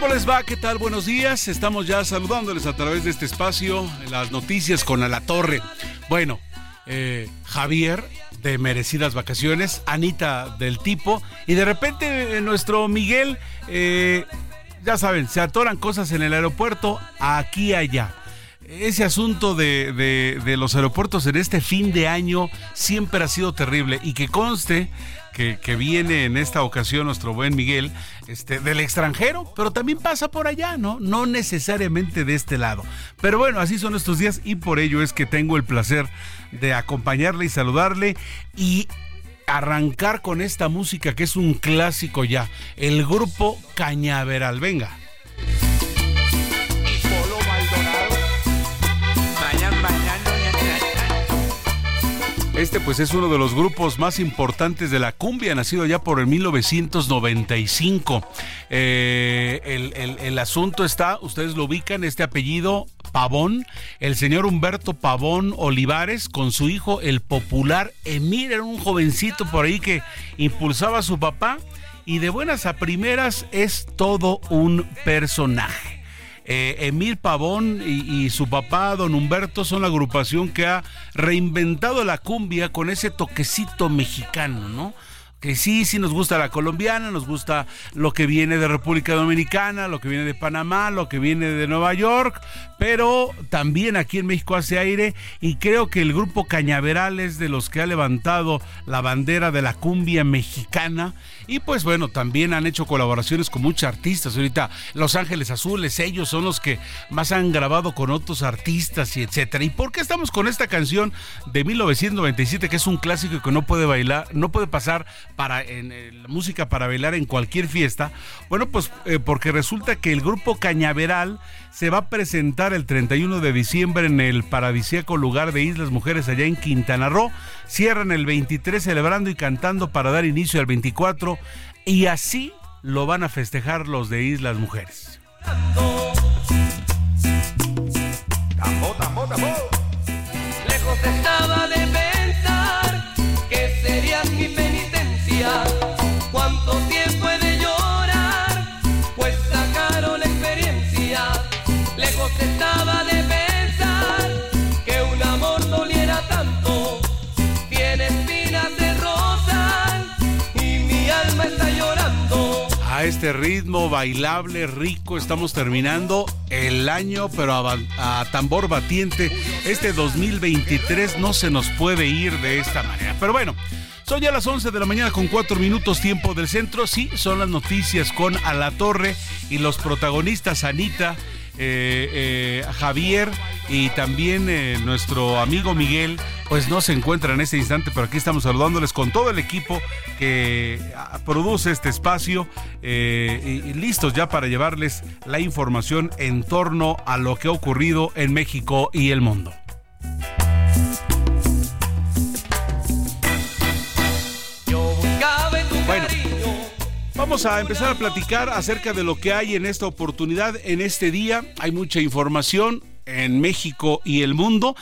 ¿Cómo les va? ¿Qué tal? Buenos días. Estamos ya saludándoles a través de este espacio, las noticias con Alatorre. Bueno, eh, Javier de merecidas vacaciones, Anita del tipo, y de repente eh, nuestro Miguel, eh, ya saben, se atoran cosas en el aeropuerto, aquí y allá. Ese asunto de los aeropuertos en este fin de año siempre ha sido terrible y que conste que, viene en esta ocasión nuestro buen Miguel este, del extranjero, pero también pasa por allá, ¿no? No necesariamente de este lado. Pero bueno, así son estos días y por ello es que tengo el placer de acompañarle y saludarle y arrancar con esta música que es un clásico ya, el grupo Cañaveral. Venga. Este pues es uno de los grupos más importantes de la cumbia, nacido ya por el 1995. Eh, el, el- el asunto está, ustedes lo ubican, este apellido Pavón, el señor Humberto Pavón Olivares, con su hijo el popular Emir, era un jovencito por ahí que impulsaba a su papá y de buenas a primeras es todo un personaje. Eh, Emir Pavón y, y su papá, don Humberto, son la agrupación que ha reinventado la cumbia con ese toquecito mexicano, ¿no? Que sí, sí nos gusta la colombiana, nos gusta lo que viene de República Dominicana, lo que viene de Panamá, lo que viene de Nueva York, pero también aquí en México hace aire y creo que el grupo Cañaveral es de los que ha levantado la bandera de la cumbia mexicana y pues bueno, también han hecho colaboraciones con muchos artistas. Ahorita Los Ángeles Azules, ellos son los que más han grabado con otros artistas y etcétera. ¿Y por qué estamos con esta canción de 1997 que es un clásico que no puede bailar, no puede pasar para en, eh, la música para bailar en cualquier fiesta? Bueno, pues eh, porque resulta que el grupo Cañaveral se va a presentar el 31 de diciembre en el paradisíaco lugar de Islas Mujeres allá en Quintana Roo. Cierran el 23 celebrando y cantando para dar inicio al 24 y así lo van a festejar los de Islas Mujeres. Este ritmo bailable, rico, estamos terminando el año, pero a, tambor batiente. Este 2023 no se nos puede ir de esta manera. Pero bueno, son ya las 11 de la mañana con 4 minutos tiempo del centro. Sí, son las noticias con A la Torre y los protagonistas Anita. Eh, eh, Javier y también eh, nuestro amigo Miguel, pues no se encuentra en este instante, pero aquí estamos saludándoles con todo el equipo que ah, produce este espacio eh, y, listos ya para llevarles la información en torno a lo que ha ocurrido en México y el mundo. Bueno. Vamos a empezar a platicar acerca de lo que hay en esta oportunidad, en este día. Hay mucha información en México y el mundo.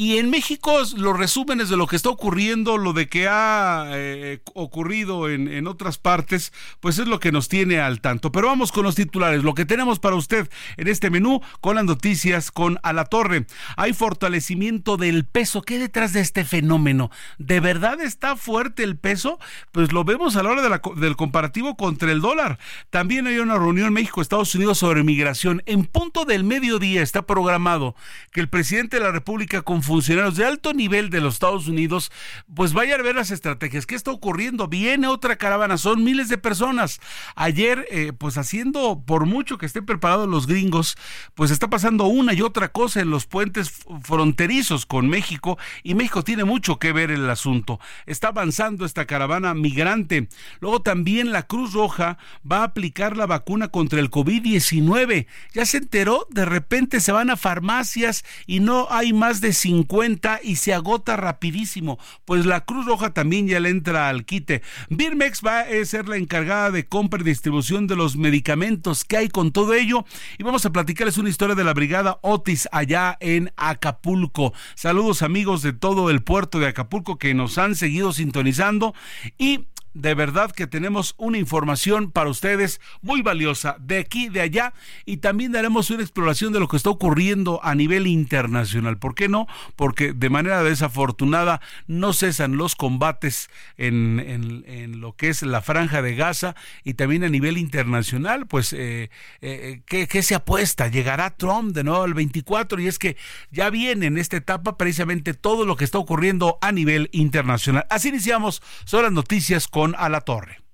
Y en México los resúmenes de lo que está ocurriendo, lo de que ha eh, ocurrido en, en, otras partes, pues es lo que nos tiene al tanto. Pero vamos con los titulares, lo que tenemos para usted en este menú con las noticias con A la Torre. Hay fortalecimiento del peso. ¿Qué detrás de este fenómeno? ¿De verdad está fuerte el peso? Pues lo vemos a la hora del comparativo contra el dólar. También hay una reunión México-Estados Unidos sobre migración. En punto del mediodía está programado que el presidente de la República con funcionarios de alto nivel de los Estados Unidos, pues vaya a ver las estrategias. ¿Qué está ocurriendo? Viene otra caravana, son miles de personas. Ayer, eh, pues haciendo, por mucho que estén preparados los gringos, pues está pasando una y otra cosa en los puentes fronterizos con México y México tiene mucho que ver en el asunto. Está avanzando esta caravana migrante. Luego también la Cruz Roja va a aplicar la vacuna contra el COVID-19. Ya se enteró, de repente se van a farmacias y no hay más de 50 y se agota rapidísimo. Pues la Cruz Roja también ya le entra al quite. Birmex va a ser la encargada de compra y distribución de los medicamentos que hay con todo ello. Y vamos a platicarles una historia de la brigada Otis allá en Acapulco. Saludos amigos de todo el puerto de Acapulco que nos han seguido sintonizando y de verdad que tenemos una información para ustedes muy valiosa de aquí, de allá, y también daremos una exploración de lo que está ocurriendo a nivel internacional. ¿Por qué no? Porque de manera desafortunada no cesan los combates en, en, lo que es la franja de Gaza y también a nivel internacional, pues, eh, eh, ¿qué, se apuesta? ¿Llegará Trump de nuevo al 24? Y es que ya viene en esta etapa precisamente todo lo que está ocurriendo a nivel internacional. Así iniciamos, son las noticias con a la torre.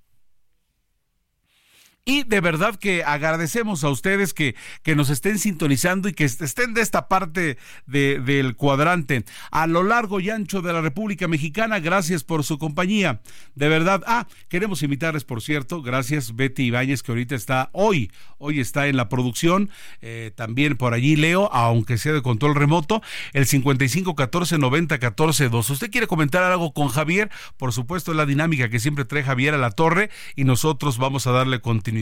Y de verdad que agradecemos a ustedes que, que nos estén sintonizando y que estén de esta parte de, del cuadrante. A lo largo y ancho de la República Mexicana, gracias por su compañía. De verdad. Ah, queremos invitarles, por cierto, gracias Betty Ibáñez, que ahorita está hoy, hoy está en la producción. Eh, también por allí Leo, aunque sea de control remoto, el 55 14 90 14 2. ¿Usted quiere comentar algo con Javier? Por supuesto, es la dinámica que siempre trae Javier a la torre y nosotros vamos a darle continuidad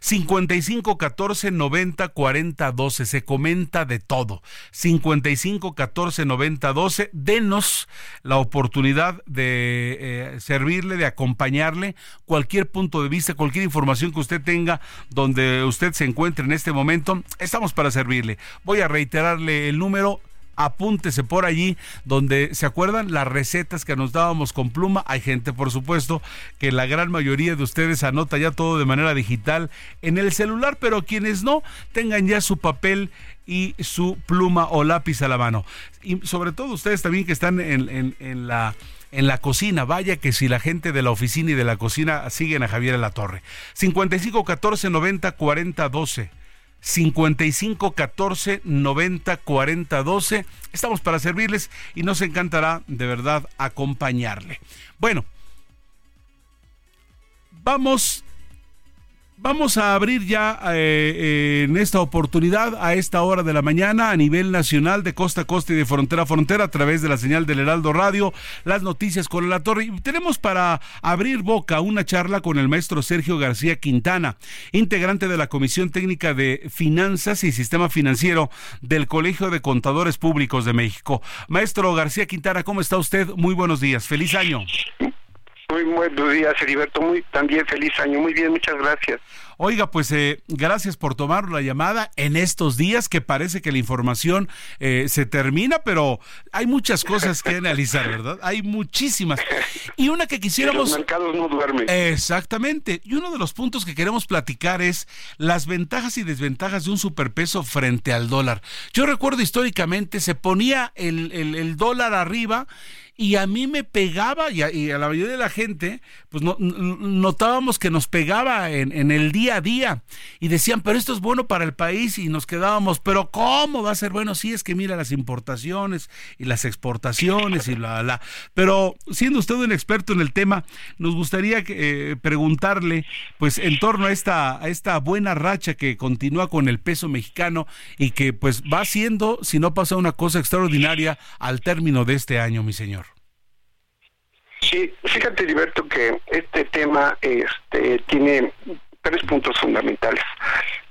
55 14 90 40 12. Se comenta de todo. 55 14 90 12. Denos la oportunidad de eh, servirle, de acompañarle. Cualquier punto de vista, cualquier información que usted tenga donde usted se encuentre en este momento, estamos para servirle. Voy a reiterarle el número apúntese por allí donde se acuerdan las recetas que nos dábamos con pluma. Hay gente, por supuesto, que la gran mayoría de ustedes anota ya todo de manera digital en el celular, pero quienes no tengan ya su papel y su pluma o lápiz a la mano. Y sobre todo ustedes también que están en, en la en la cocina. Vaya que si la gente de la oficina y de la cocina siguen a Javier la Torre. 55 14 90 40 12. 55 14 90 40 12. Estamos para servirles y nos encantará de verdad acompañarle. Bueno, vamos Vamos a abrir ya eh, en esta oportunidad, a esta hora de la mañana, a nivel nacional, de costa a costa y de frontera a frontera, a través de la señal del Heraldo Radio, las noticias con la torre. Y tenemos para abrir boca una charla con el maestro Sergio García Quintana, integrante de la Comisión Técnica de Finanzas y Sistema Financiero del Colegio de Contadores Públicos de México. Maestro García Quintana, ¿cómo está usted? Muy buenos días. Feliz año. Muy buenos días, Heriberto. Muy, también feliz año. Muy bien, muchas gracias. Oiga, pues eh, gracias por tomar la llamada en estos días que parece que la información eh, se termina, pero hay muchas cosas que analizar, ¿verdad? Hay muchísimas. Y una que quisiéramos... Los mercados no duermen. Exactamente. Y uno de los puntos que queremos platicar es las ventajas y desventajas de un superpeso frente al dólar. Yo recuerdo históricamente se ponía el, el, el dólar arriba y a mí me pegaba y a, la mayoría de la gente, pues no, notábamos que nos pegaba en, en, el día a día y decían, pero esto es bueno para el país y nos quedábamos, pero ¿cómo va a ser bueno? Sí, es que mira las importaciones y las exportaciones y la, la. Pero siendo usted un experto en el tema, nos gustaría eh, preguntarle, pues en torno a esta, a esta buena racha que continúa con el peso mexicano y que pues va siendo, si no pasa una cosa extraordinaria, al término de este año, mi señor. Sí, fíjate, Liberto, que este tema este, tiene tres puntos fundamentales.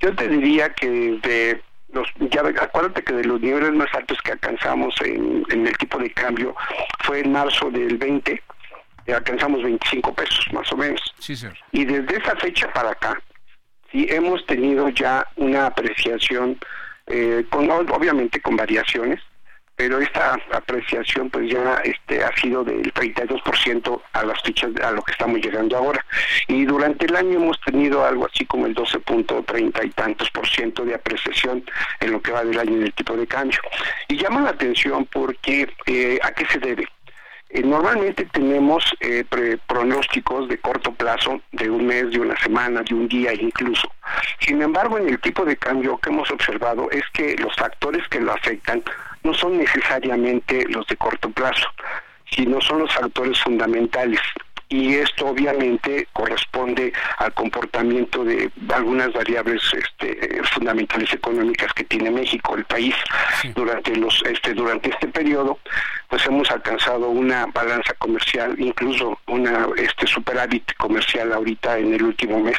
Yo te diría que desde los, ya acuérdate que de los niveles más altos que alcanzamos en, en el tipo de cambio fue en marzo del 20, y alcanzamos 25 pesos más o menos. Sí, señor. Y desde esa fecha para acá, sí hemos tenido ya una apreciación, eh, con, obviamente con variaciones, pero esta apreciación pues ya este ha sido del 32% a las fichas a lo que estamos llegando ahora. Y durante el año hemos tenido algo así como el 12.30 y tantos por ciento de apreciación en lo que va del año en el tipo de cambio. Y llama la atención porque eh, a qué se debe eh, normalmente tenemos eh, pre- pronósticos de corto plazo, de un mes, de una semana, de un día incluso. Sin embargo, en el tipo de cambio que hemos observado es que los factores que lo afectan no son necesariamente los de corto plazo, sino son los factores fundamentales. Y esto obviamente corresponde al comportamiento de algunas variables este, fundamentales económicas que tiene México, el país, durante los este durante este periodo, pues hemos alcanzado una balanza comercial, incluso una este superávit comercial ahorita en el último mes,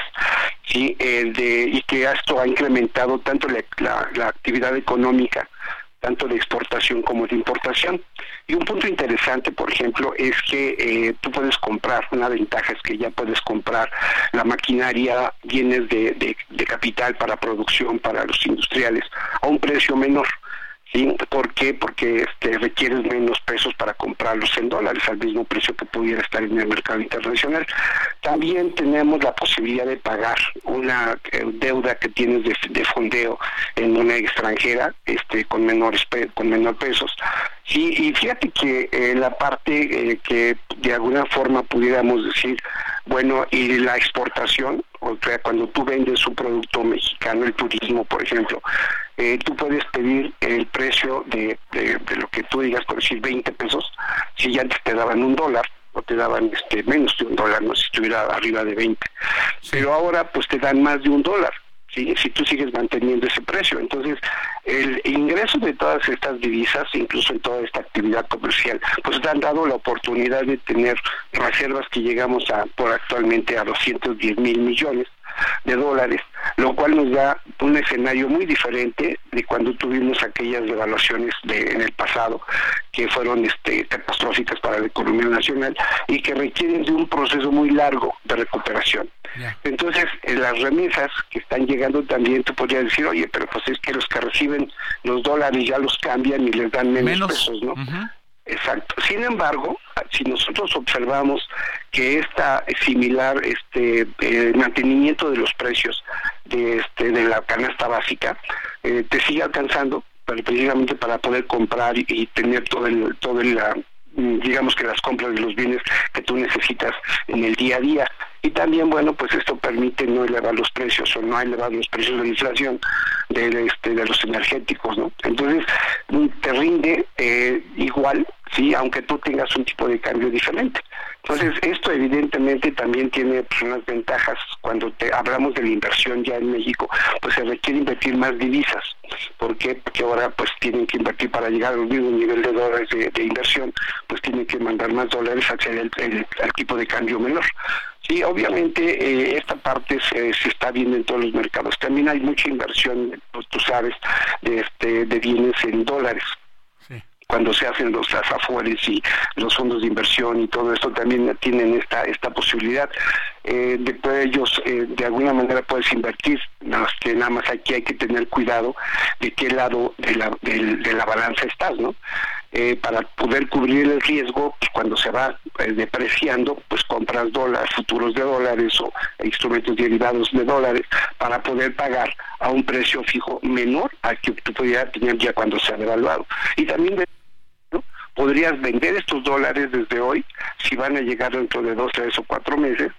sí, eh, de, y que esto ha incrementado tanto la, la- la actividad económica tanto de exportación como de importación. Y un punto interesante, por ejemplo, es que eh, tú puedes comprar, una ventaja es que ya puedes comprar la maquinaria, bienes de, de- de capital para producción, para los industriales, a un precio menor. ¿Sí? ¿Por qué? Porque este, requieres menos pesos para comprarlos en dólares al mismo precio que pudiera estar en el mercado internacional. También tenemos la posibilidad de pagar una eh, deuda que tienes de, de fondeo en moneda extranjera este, con menores con menor pesos. Sí, y fíjate que eh, la parte eh, que de alguna forma pudiéramos decir, bueno, y la exportación, o sea, cuando tú vendes un producto mexicano, el turismo, por ejemplo, eh, tú puedes pedir el precio de, de, de lo que tú digas, por decir 20 pesos, si ya antes te daban un dólar, o te daban este menos de un dólar, no si estuviera arriba de 20. Pero ahora pues te dan más de un dólar. ¿Sí? si tú sigues manteniendo ese precio. Entonces, el ingreso de todas estas divisas, incluso en toda esta actividad comercial, pues te han dado la oportunidad de tener reservas que llegamos a por actualmente a 210 mil millones de dólares, lo cual nos da un escenario muy diferente de cuando tuvimos aquellas devaluaciones de, en el pasado que fueron este, catastróficas para la economía nacional y que requieren de un proceso muy largo de recuperación. Entonces, en las remesas que están llegando también, tú podrías decir, oye, pero pues es que los que reciben los dólares ya los cambian y les dan menos, Menos. pesos, ¿no? Exacto. Sin embargo, si nosotros observamos que esta similar este eh, mantenimiento de los precios de este de la canasta básica eh, te sigue alcanzando precisamente para poder comprar y, tener todo el todo el mm, digamos que las compras de los bienes que tú necesitas en el día a día y también bueno pues esto permite no elevar los precios o no elevar los precios de la inflación de, este, de los energéticos no entonces mm, te rinde eh, igual sí aunque tú tengas un tipo de cambio diferente. Entonces esto evidentemente también tiene pues, unas ventajas. Cuando te hablamos de la inversión ya en México pues se requiere invertir más divisas. ¿por qué? porque ahora pues tienen que invertir para llegar al mismo nivel de dólares de, de inversión pues tienen que mandar más dólares hacia el, el- al tipo de cambio menor Sí, obviamente eh, esta parte se, se está viendo en todos los mercados. También hay mucha inversión, pues, tú sabes, de, este, de bienes en dólares. Cuando se hacen los afores y los fondos de inversión y todo esto también tienen esta esta posibilidad eh, de poder ellos eh, de alguna manera puedes invertir, nada más que nada más aquí hay que tener cuidado de qué lado de la, del- de la balanza estás, ¿no? Eh, para poder cubrir el riesgo, pues, cuando se va eh, depreciando, pues compras dólares, futuros de dólares o instrumentos derivados de dólares para poder pagar a un precio fijo menor al que tú pudieras tener ya cuando se ha devaluado. Y también podrías vender estos dólares desde hoy, si van a llegar dentro de dos, tres o cuatro meses,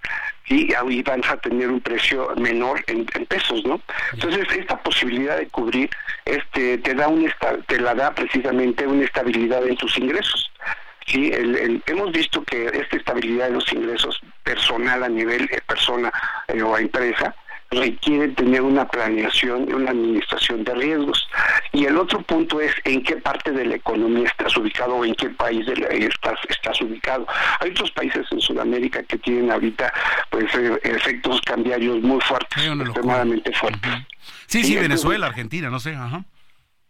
y ahí van a tener un precio menor en, en pesos, ¿no? Entonces esta posibilidad de cubrir, este, te da un te la da precisamente una estabilidad en tus ingresos. Sí, el- el- hemos visto que esta estabilidad de los ingresos personal a nivel eh, persona eh, o a empresa requiere tener una planeación y una administración de riesgos. Y el otro punto es en qué parte de la economía estás ubicado o en qué país de la- estás, estás ubicado. Hay otros países en Sudamérica que tienen ahorita pues eh, efectos cambiarios muy fuertes, extremadamente fuertes. Sí, sí, Sí, Venezuela, Argentina, no sé, ajá.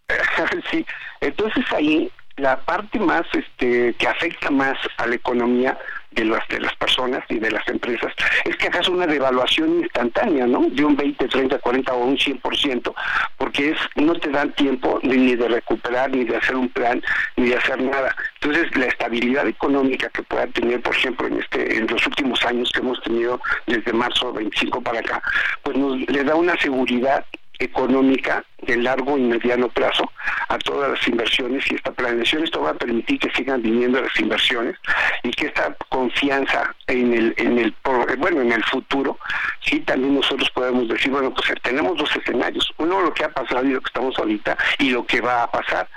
sí, entonces ahí la parte más este que afecta más a la economía de las de las personas y de las empresas es que hagas una devaluación instantánea, ¿no? De un 20, 30, 40 o un 100%, porque es no te dan tiempo ni, de recuperar ni de hacer un plan ni de hacer nada. Entonces, la estabilidad económica que pueda tener, por ejemplo, en este en los últimos años que hemos tenido desde marzo 25 para acá, pues nos le da una seguridad económica de largo y mediano plazo a todas las inversiones y esta planeación esto va a permitir que sigan viniendo las inversiones y que esta confianza en el en el por- bueno en el futuro sí también nosotros podemos decir bueno pues tenemos dos escenarios uno lo que ha pasado y lo que estamos ahorita y lo que va a pasar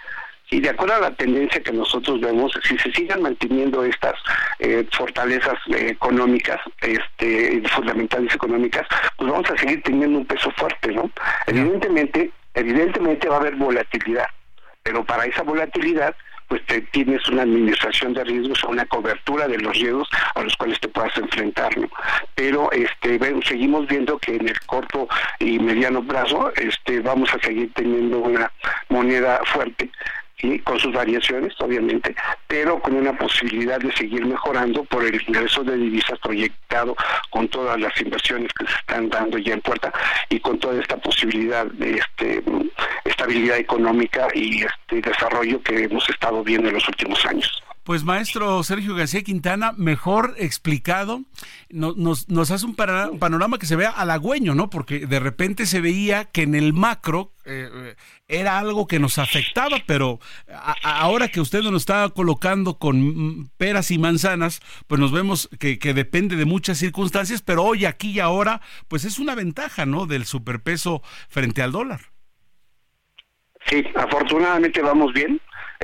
y de acuerdo a la tendencia que nosotros vemos, si se sigan manteniendo estas eh, fortalezas eh, económicas, este, fundamentales económicas, pues vamos a seguir teniendo un peso fuerte, ¿no? Evidentemente, evidentemente va a haber volatilidad, pero para esa volatilidad pues te tienes una administración de riesgos o una cobertura de los riesgos a los cuales te puedas enfrentar, ¿no? Pero este ven- seguimos viendo que en el corto y mediano plazo este vamos a seguir teniendo una moneda fuerte ¿sí? con sus variaciones, obviamente, pero con una posibilidad de seguir mejorando por el ingreso de divisas proyectado con todas las inversiones que se están dando ya en puerta y con toda esta posibilidad de este estabilidad económica y este desarrollo que hemos estado viendo en los últimos años. Pues maestro Sergio García Quintana, mejor explicado, no- nos, nos hace un panorama que se vea halagüeño, ¿no? Porque de repente se veía que en el macro eh, era algo que nos afectaba, pero ahora que usted nos está colocando con peras y manzanas, pues nos vemos que, que depende de muchas circunstancias, pero hoy, aquí y ahora, pues es una ventaja, ¿no? Del superpeso frente al dólar. Sí, afortunadamente vamos bien.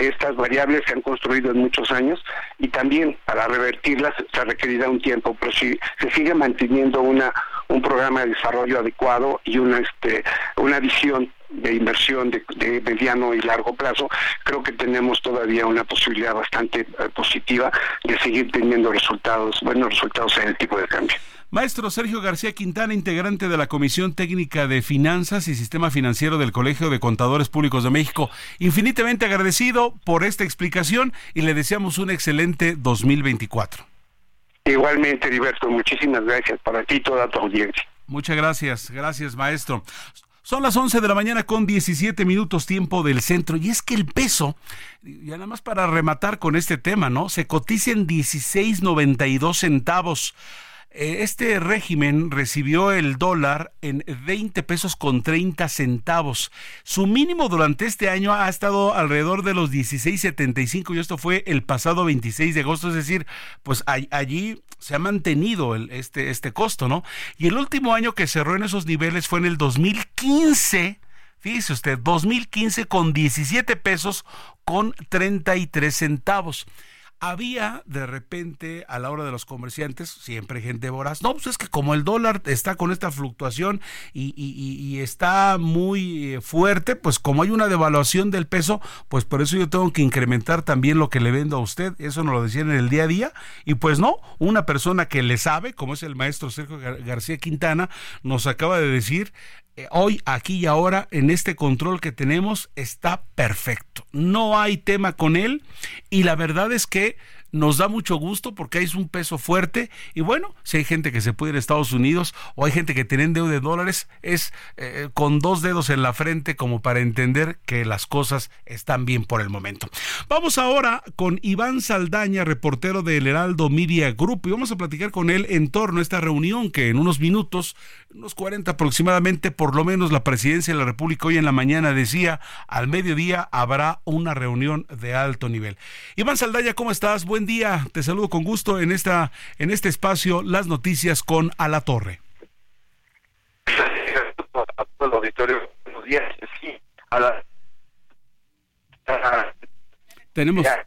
Estas variables se han construido en muchos años y también para revertirlas se requerirá un tiempo, pero si se sigue manteniendo una un programa de desarrollo adecuado y una este una visión de inversión de, mediano y largo plazo, creo que tenemos todavía una posibilidad bastante eh, positiva de seguir teniendo resultados, buenos resultados en el tipo de cambio. Maestro Sergio García Quintana, integrante de la Comisión Técnica de Finanzas y Sistema Financiero del Colegio de Contadores Públicos de México, infinitamente agradecido por esta explicación y le deseamos un excelente 2024. Igualmente, Heriberto, muchísimas gracias para ti y toda tu audiencia. Muchas gracias, gracias maestro. Son las 11 de la mañana con 17 minutos tiempo del centro y es que el peso, ya nada más para rematar con este tema, ¿no? Se cotiza en 16.92 centavos. Eh, Este régimen recibió el dólar en 20 pesos con 30 centavos. Su mínimo durante este año ha estado alrededor de los 16.75 y esto fue el pasado 26 de agosto, es decir, pues allí se ha mantenido este, este costo, ¿no? Y el último año que cerró en esos niveles fue en el 2015. Fíjese usted, 2015 con 17 pesos con 33 centavos había de repente a la hora de los comerciantes, siempre gente voraz, no, pues es que como el dólar está con esta fluctuación y, y- y- está muy eh, fuerte, pues como hay una devaluación del peso, pues por eso yo tengo que incrementar también lo que le vendo a usted, eso nos lo decían en el día a día, y pues no, una persona que le sabe, como es el maestro Sergio Gar- García Quintana, nos acaba de decir, hoy, aquí y ahora, en este control que tenemos, está perfecto. No hay tema con él y la verdad es que nos da mucho gusto porque hay un peso fuerte y bueno, si hay gente que se puede ir a Estados Unidos o hay gente que tiene deuda de dólares, es eh, con dos dedos en la frente como para entender que las cosas están bien por el momento. Vamos ahora con Iván Saldaña, reportero del Heraldo Media Group y vamos a platicar con él en torno a esta reunión que en unos minutos, unos 40 aproximadamente, por lo menos la presidencia de la República hoy en la mañana decía, al mediodía habrá una reunión de alto nivel. Iván Saldaña, ¿cómo estás? Día, te saludo con gusto en esta en este espacio Las Noticias con A la Torre. a todo el auditorio buenos días sí a la a- Tenemos Ya.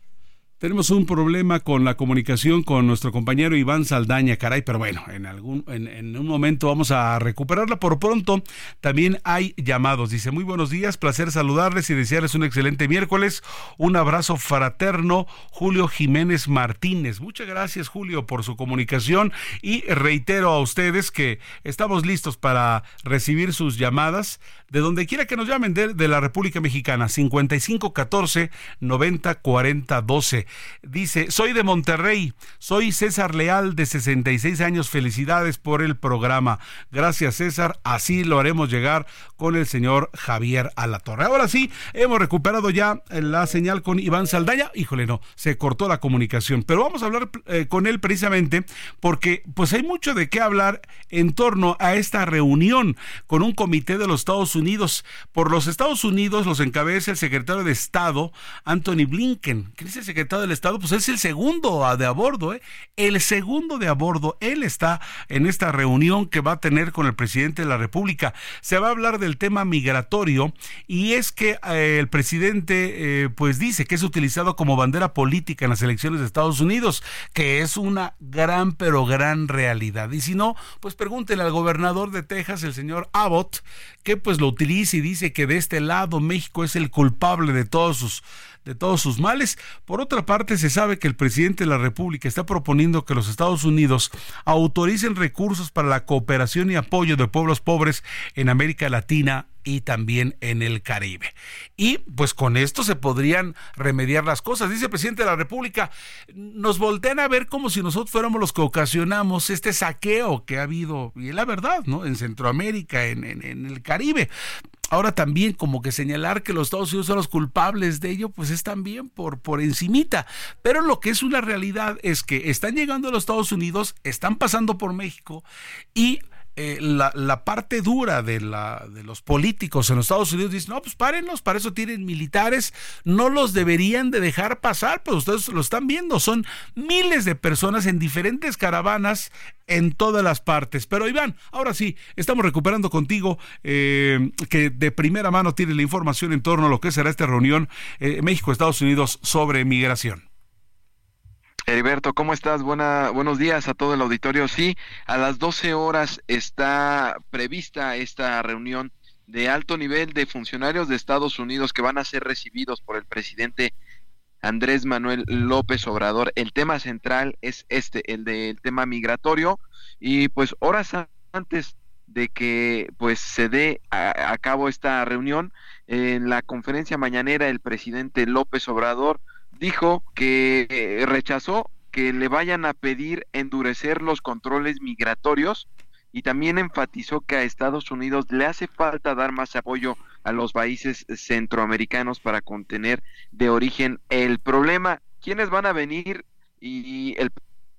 Tenemos un problema con la comunicación con nuestro compañero Iván Saldaña, caray, pero bueno, en algún en, un momento vamos a recuperarla. Por pronto, también hay llamados. Dice, muy buenos días, placer saludarles y desearles un excelente miércoles. Un abrazo fraterno, Julio Jiménez Martínez. Muchas gracias, Julio, por su comunicación y reitero a ustedes que estamos listos para recibir sus llamadas de donde quiera que nos llamen de, la República Mexicana, 5514 90 40 12. Dice, soy de Monterrey, soy César Leal de 66 años, felicidades por el programa. Gracias César, así lo haremos llegar con el señor Javier Alatorre. Ahora sí, hemos recuperado ya la señal con Iván Saldaña. Híjole, no, se cortó la comunicación, pero vamos a hablar eh, con él precisamente porque pues hay mucho de qué hablar en torno a esta reunión con un comité de los Estados Unidos. Por los Estados Unidos los encabeza el secretario de Estado, Anthony Blinken. ¿Quién es el secretario del Estado? Pues es el segundo de a bordo, ¿eh? El segundo de a bordo. Él está en esta reunión que va a tener con el presidente de la República. Se va a hablar del tema migratorio y es que eh, el presidente eh, pues dice que es utilizado como bandera política en las elecciones de Estados Unidos, que es una gran pero gran realidad. Y si no, pues pregúntele al gobernador de Texas, el señor Abbott, que pues lo utiliza y dice que de este lado México es el culpable de todos sus de todos sus males. Por otra parte, se sabe que el presidente de la República está proponiendo que los Estados Unidos autoricen recursos para la cooperación y apoyo de pueblos pobres en América Latina y también en el Caribe. Y pues con esto se podrían remediar las cosas. Dice el presidente de la República, nos voltean a ver como si nosotros fuéramos los que ocasionamos este saqueo que ha habido, y la verdad, ¿no? En Centroamérica, en, en, en el Caribe. Ahora también como que señalar que los Estados Unidos son los culpables de ello, pues es también por, por encimita. Pero lo que es una realidad es que están llegando a los Estados Unidos, están pasando por México y eh, la, parte dura de, la, de los políticos en los Estados Unidos dicen, no, pues párenlos, para eso tienen militares, no los deberían de dejar pasar, pero ustedes lo están viendo, son miles de personas en diferentes caravanas en todas las partes. Pero Iván, ahora sí, estamos recuperando contigo eh, que de primera mano tiene la información en torno a lo que será esta reunión eh, México-Estados Unidos sobre migración. Heriberto, ¿cómo estás? Buena, buenos días a todo el auditorio. Sí, a las 12 horas está prevista esta reunión de alto nivel de funcionarios de Estados Unidos que van a ser recibidos por el presidente Andrés Manuel López Obrador. El tema central es este, el del tema migratorio. Y pues horas antes de que pues se dé a, a cabo esta reunión, en la conferencia mañanera el presidente López Obrador dijo que eh, rechazó que le vayan a pedir endurecer los controles migratorios y también enfatizó que a Estados Unidos le hace falta dar más apoyo a los países centroamericanos para contener de origen el problema. ¿Quiénes van a venir? Y el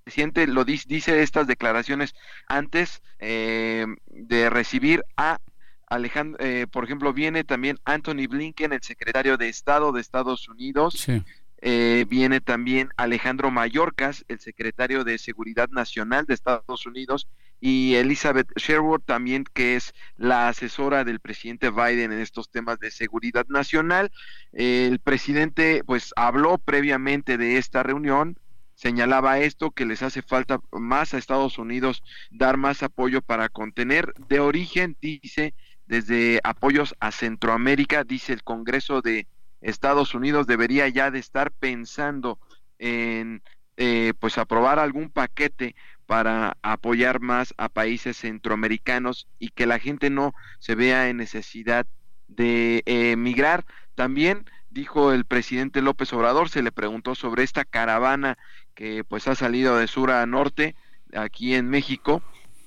presidente lo dice, dice estas declaraciones antes eh, de recibir a Alejandro, eh, por ejemplo, viene también Anthony Blinken, el secretario de Estado de Estados Unidos, Sí. Eh, viene también Alejandro Mayorkas, el secretario de Seguridad Nacional de Estados Unidos, y Elizabeth Sherwood también, que es la asesora del presidente Biden en estos temas de seguridad nacional. El presidente, pues, habló previamente de esta reunión, señalaba esto, que les hace falta más a Estados Unidos dar más apoyo para contener de origen, dice, desde apoyos a Centroamérica, dice el Congreso de Estados Unidos debería ya de estar pensando en eh, pues aprobar algún paquete para apoyar más a países centroamericanos y que la gente no se vea en necesidad de eh, emigrar. También dijo el presidente López Obrador, se le preguntó sobre esta caravana que pues ha salido de sur a norte aquí en México.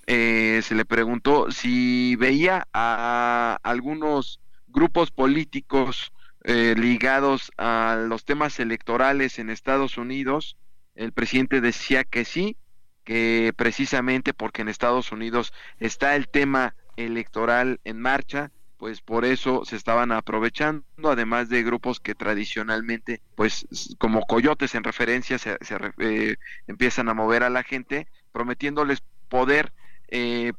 Eh, se le preguntó si veía a algunos grupos políticos eh, ligados a los temas electorales en Estados Unidos, el presidente decía que sí, que precisamente porque en Estados Unidos está el tema electoral en marcha, pues por eso se estaban aprovechando, además de grupos que tradicionalmente, pues como coyotes en referencia, se, se eh, empiezan a mover a la gente, prometiéndoles poder eh,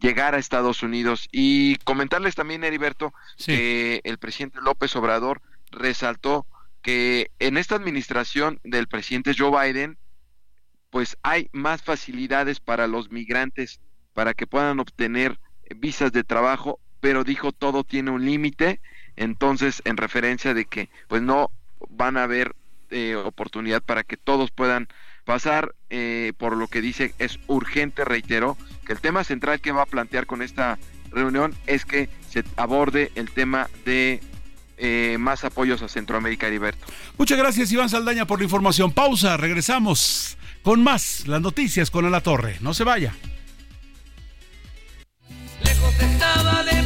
llegar a Estados Unidos. Y comentarles también, Heriberto, Sí. que el presidente López Obrador resaltó que en esta administración del presidente Joe Biden, pues hay más facilidades para los migrantes para que puedan obtener visas de trabajo, pero dijo todo tiene un límite, entonces en referencia de que pues no van a haber eh, oportunidad para que todos puedan pasar, eh, por lo que dice es urgente, reitero, que el tema central que va a plantear con esta reunión es que se aborde el tema de eh, más apoyos a Centroamérica, Heriberto. Muchas gracias, Iván Saldaña, por la información. Pausa, regresamos con más las noticias con la torre. No se vaya. Lejos estaba de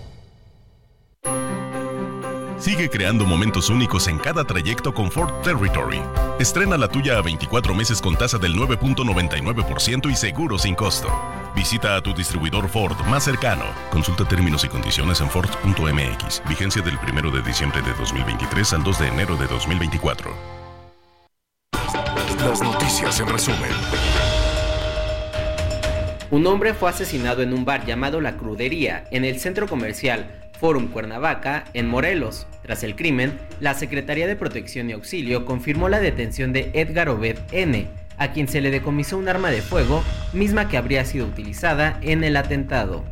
Sigue creando momentos únicos en cada trayecto con Ford Territory. Estrena la tuya a 24 meses con tasa del 9.99% y seguro sin costo. Visita a tu distribuidor Ford más cercano. Consulta términos y condiciones en Ford.mx. Vigencia del 1 de diciembre de 2023 al 2 de enero de 2024. Las noticias en resumen. Un hombre fue asesinado en un bar llamado La Crudería, en el centro comercial Forum Cuernavaca, en Morelos. Tras el crimen, la Secretaría de Protección y Auxilio confirmó la detención de Edgar Obed N., a quien se le decomisó un arma de fuego, misma que habría sido utilizada en el atentado.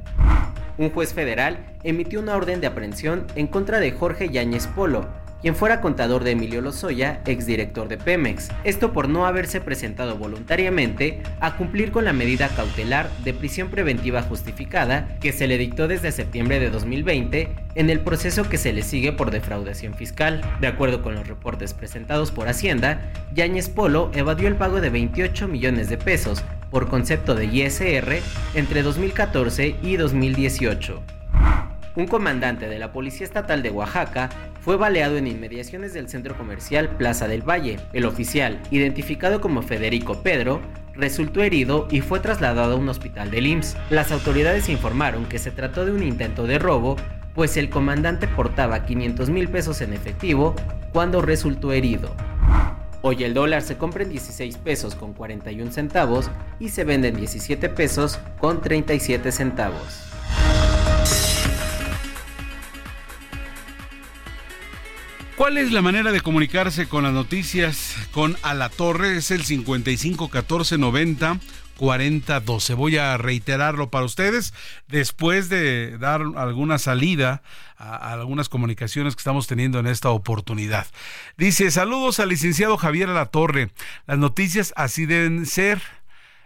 Un juez federal emitió una orden de aprehensión en contra de Jorge Yáñez Polo, quien fuera contador de Emilio Lozoya, exdirector de Pemex. Esto por no haberse presentado voluntariamente a cumplir con la medida cautelar de prisión preventiva justificada que se le dictó desde septiembre de 2020 en el proceso que se le sigue por defraudación fiscal. De acuerdo con los reportes presentados por Hacienda, Yáñez Polo evadió el pago de 28 millones de pesos por concepto de ISR entre 2014 y 2018. Un comandante de la Policía Estatal de Oaxaca fue baleado en inmediaciones del centro comercial Plaza del Valle. El oficial, identificado como Federico Pedro, resultó herido y fue trasladado a un hospital del IMSS. Las autoridades informaron que se trató de un intento de robo, pues el comandante portaba 500 mil pesos en efectivo cuando resultó herido. Hoy el dólar se compra en 16 pesos con 41 centavos y se vende en 17 pesos con 37 centavos. ¿Cuál es la manera de comunicarse con las noticias con A la Torre? Es el 55 14 90 40 12. Voy a reiterarlo para ustedes después de dar alguna salida a, algunas comunicaciones que estamos teniendo en esta oportunidad. Dice, saludos al licenciado Javier A la Torre. Las noticias así deben ser.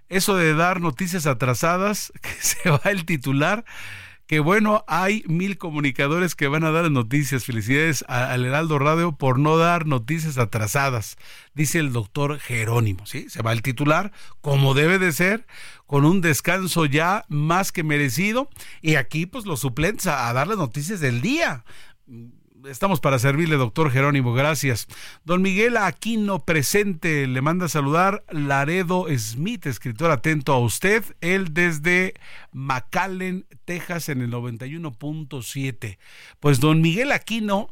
Eso de dar noticias atrasadas, que se va el titular bueno, hay mil comunicadores que van a dar noticias. Felicidades al Heraldo Radio por no dar noticias atrasadas, dice el doctor Jerónimo. ¿sí? Se va el titular, como debe de ser, con un descanso ya más que merecido. Y aquí, pues, los suplentes a dar las noticias del día estamos para servirle, doctor Jerónimo, gracias. Don Miguel Aquino presente, le manda a saludar Laredo Smith, escritor atento a usted, él desde McAllen, Texas, en el 91.7. Pues don Miguel Aquino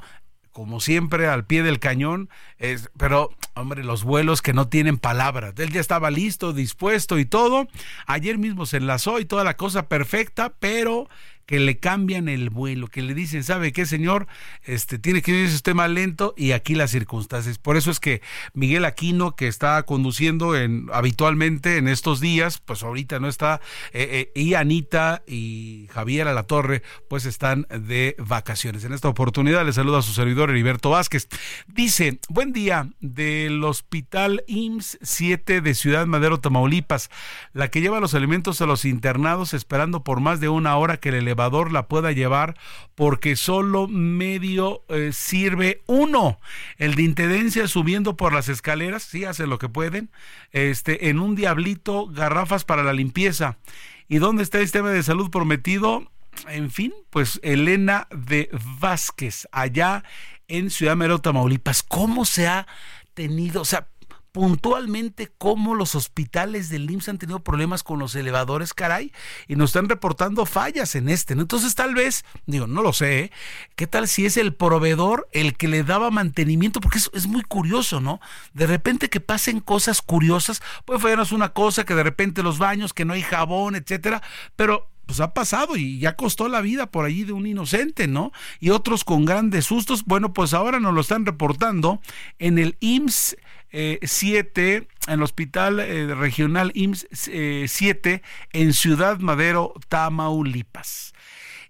como siempre, al pie del cañón, es, pero, hombre, los vuelos que no tienen palabras. Él ya estaba listo, dispuesto y todo. Ayer mismo se enlazó y toda la cosa perfecta, pero que le cambian el vuelo, que le dicen, ¿sabe qué, señor? Este tiene que irse usted más lento y aquí las circunstancias. Por eso es que Miguel Aquino, que está conduciendo en, habitualmente en estos días, pues ahorita no está, eh, eh, y Anita y Javier a la Torre, pues están de vacaciones. En esta oportunidad le saluda a su servidor Heriberto Vázquez. Dice, buen día, del Hospital IMSS 7 de Ciudad Madero, Tamaulipas, la que lleva los alimentos a los internados esperando por más de una hora que le la pueda llevar porque solo medio eh, sirve uno. El de intendencia subiendo por las escaleras, sí hace lo que pueden, este, en un diablito, garrafas para la limpieza. ¿Y dónde está el sistema de salud prometido? En fin, pues Elena de Vázquez, allá en Ciudad Mero, Tamaulipas. ¿Cómo se ha tenido, o sea, puntualmente cómo los hospitales del IMSS han tenido problemas con los elevadores, caray, y nos están reportando fallas en este, ¿no? Entonces tal vez, digo, no lo sé, ¿eh? ¿qué tal si es el proveedor el que le daba mantenimiento? Porque es, es muy curioso, ¿no? De repente que pasen cosas curiosas, pues fallarnos una cosa, que de repente los baños, que no hay jabón, etcétera, pero pues ha pasado y ya costó la vida por allí de un inocente, ¿no? Y otros con grandes sustos. Bueno, pues ahora nos lo están reportando en el IMSS 7, eh, en el Hospital eh, Regional IMSS 7 eh, en Ciudad Madero, Tamaulipas.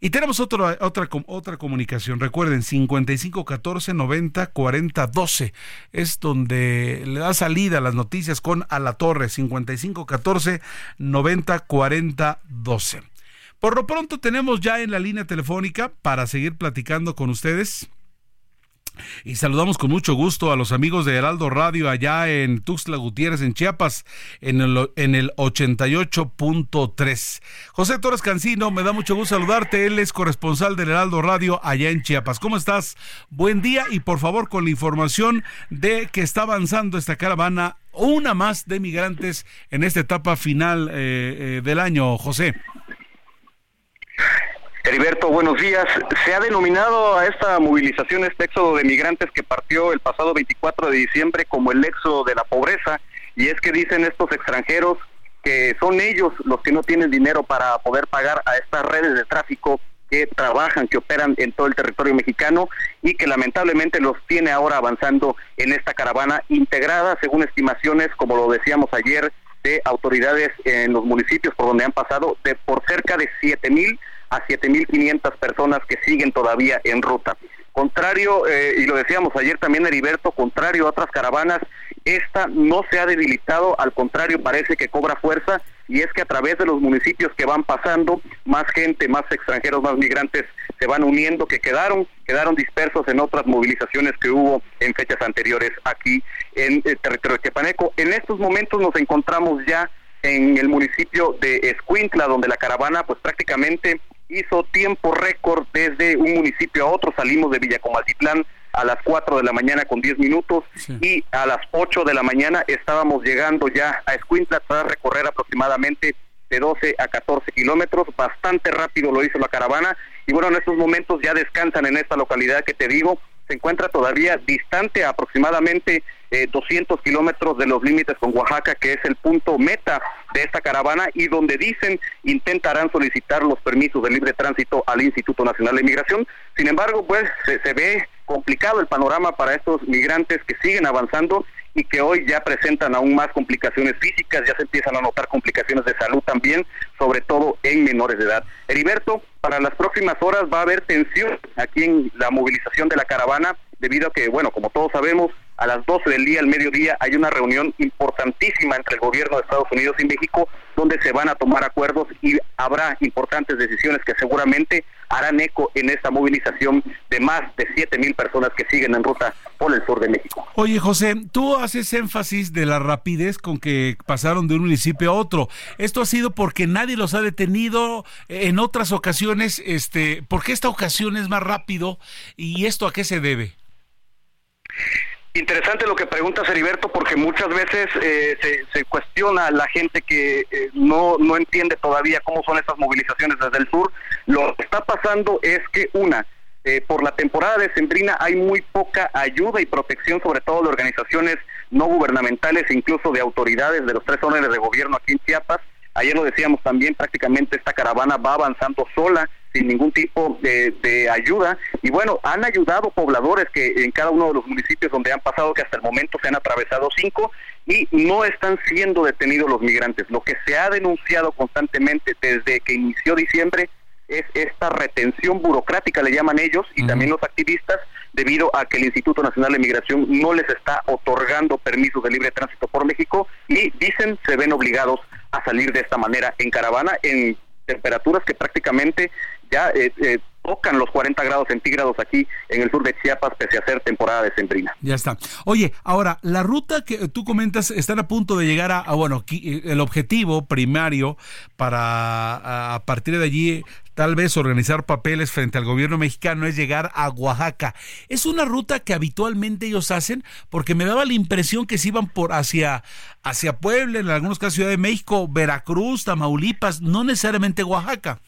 Y tenemos otra, otra, otra comunicación. Recuerden, 5514 90 40 12. Es donde le da salida a las noticias con A la Torre. 5514 90 40 12. Por lo pronto tenemos ya en la línea telefónica para seguir platicando con ustedes y saludamos con mucho gusto a los amigos de Heraldo Radio allá en Tuxtla Gutiérrez, en Chiapas, en el, en el 88.3. José Torres Cancino, me da mucho gusto saludarte. Él es corresponsal del Heraldo Radio allá en Chiapas. ¿Cómo estás? Buen día y por favor con la información de que está avanzando esta caravana, una más de migrantes en esta etapa final eh, eh, del año, José. Heriberto, buenos días. Se ha denominado a esta movilización, este éxodo de migrantes que partió el pasado 24 de diciembre como el éxodo de la pobreza, y es que dicen estos extranjeros que son ellos los que no tienen dinero para poder pagar a estas redes de tráfico que trabajan, que operan en todo el territorio mexicano y que lamentablemente los tiene ahora avanzando en esta caravana integrada, según estimaciones, como lo decíamos ayer, de autoridades en los municipios por donde han pasado, de por cerca de siete mil a 7.500 personas que siguen todavía en ruta. Contrario, eh, y lo decíamos ayer también Heriberto, contrario a otras caravanas, esta no se ha debilitado, al contrario parece que cobra fuerza y es que a través de los municipios que van pasando, más gente, más extranjeros, más migrantes se van uniendo, que quedaron, quedaron dispersos en otras movilizaciones que hubo en fechas anteriores aquí en el territorio de Chepaneco. En estos momentos nos encontramos ya en el municipio de Escuintla, donde la caravana pues prácticamente hizo tiempo récord desde un municipio a otro. Salimos de Villacomaltitlán a las 4 de la mañana con 10 minutos y a las 8 de la mañana estábamos llegando ya a Escuintla para recorrer aproximadamente de 12 a 14 kilómetros. Bastante rápido lo hizo la caravana y bueno, en estos momentos ya descansan en esta localidad que te digo. Se encuentra todavía distante aproximadamente 200 eh, kilómetros de los límites con Oaxaca, que es el punto meta de esta caravana y donde dicen intentarán solicitar los permisos de libre tránsito al Instituto Nacional de Migración. Sin embargo, pues se, se ve complicado el panorama para estos migrantes que siguen avanzando y que hoy ya presentan aún más complicaciones físicas, ya se empiezan a notar complicaciones de salud también, sobre todo en menores de edad. Heriberto, para las próximas horas va a haber tensión aquí en la movilización de la caravana, debido a que, bueno, como todos sabemos, a las 12 del día, al mediodía, hay una reunión importantísima entre el gobierno de Estados Unidos y México, donde se van a tomar acuerdos y habrá importantes decisiones que seguramente harán eco en esta movilización de más de 7 mil personas que siguen en ruta por el sur de México. Oye, José, tú haces énfasis de la rapidez con que pasaron de un municipio a otro. Esto ha sido porque nadie los ha detenido en otras ocasiones. Este, ¿Por qué esta ocasión es más rápido y esto a qué se debe? Interesante lo que pregunta Heriberto, porque muchas veces eh, se, cuestiona a la gente que eh, no, no entiende todavía cómo son estas movilizaciones desde el sur. Lo que está pasando es que, una, eh, por la temporada de Sembrina hay muy poca ayuda y protección, sobre todo de organizaciones no gubernamentales e incluso de autoridades de los tres órdenes de gobierno aquí en Chiapas. Ayer lo decíamos también, prácticamente esta caravana va avanzando sola sin ningún tipo de, ayuda. Y bueno, han ayudado pobladores que en cada uno de los municipios donde han pasado, que hasta el momento se han atravesado cinco, y no están siendo detenidos los migrantes. Lo que se ha denunciado constantemente desde que inició diciembre es esta retención burocrática, le llaman ellos, y también los activistas, debido a que el Instituto Nacional de Migración no les está otorgando permisos de libre tránsito por México y dicen se ven obligados a salir de esta manera en caravana en temperaturas que prácticamente ya eh, eh, tocan los 40 grados centígrados aquí en el sur de Chiapas, pese a ser temporada de sembrina. Ya está. Oye, ahora, la ruta que tú comentas están a punto de llegar a, bueno, aquí, el objetivo primario para a, a partir de allí tal vez organizar papeles frente al gobierno mexicano es llegar a Oaxaca. Es una ruta que habitualmente ellos hacen porque me daba la impresión que se iban por hacia hacia Puebla, en algunos casos Ciudad de México, Veracruz, Tamaulipas, no necesariamente Oaxaca.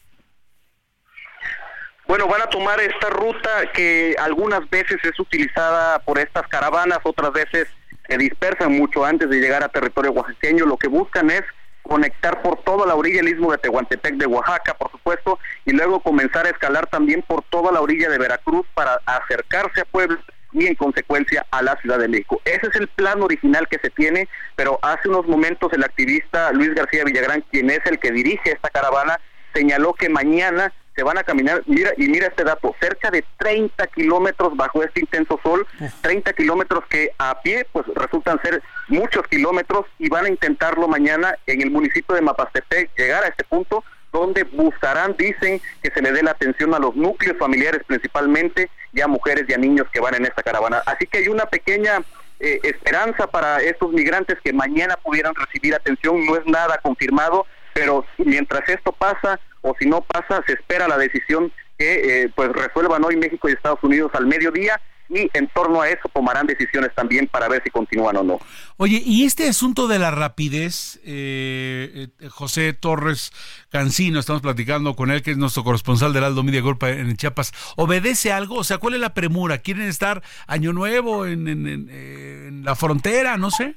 Bueno, van a tomar esta ruta que algunas veces es utilizada por estas caravanas, otras veces se dispersan mucho antes de llegar a territorio oaxaqueño. Lo que buscan es conectar por toda la orilla del istmo de Tehuantepec de Oaxaca, por supuesto, y luego comenzar a escalar también por toda la orilla de Veracruz para acercarse a Puebla y en consecuencia a la Ciudad de México. Ese es el plan original que se tiene, pero hace unos momentos el activista Luis García Villagrán, quien es el que dirige esta caravana, señaló que mañana se van a caminar, mira, y mira este dato, cerca de 30 kilómetros bajo este intenso sol, 30 kilómetros que a pie pues resultan ser muchos kilómetros y van a intentarlo mañana en el municipio de Mapastepec, llegar a este punto donde buscarán, dicen, que se le dé la atención a los núcleos familiares principalmente y a mujeres y a niños que van en esta caravana. Así que hay una pequeña eh, esperanza para estos migrantes que mañana pudieran recibir atención, no es nada confirmado, pero mientras esto pasa o si no pasa, se espera la decisión que eh, pues resuelvan hoy México y Estados Unidos al mediodía y en torno a eso tomarán decisiones también para ver si continúan o no. Oye, y este asunto de la rapidez, eh, eh, José Torres Cancino, estamos platicando con él, que es nuestro corresponsal del Aldo Media Group en Chiapas, ¿obedece algo? O sea, ¿cuál es la premura? ¿Quieren estar año nuevo en, en, en, en la frontera? No sé.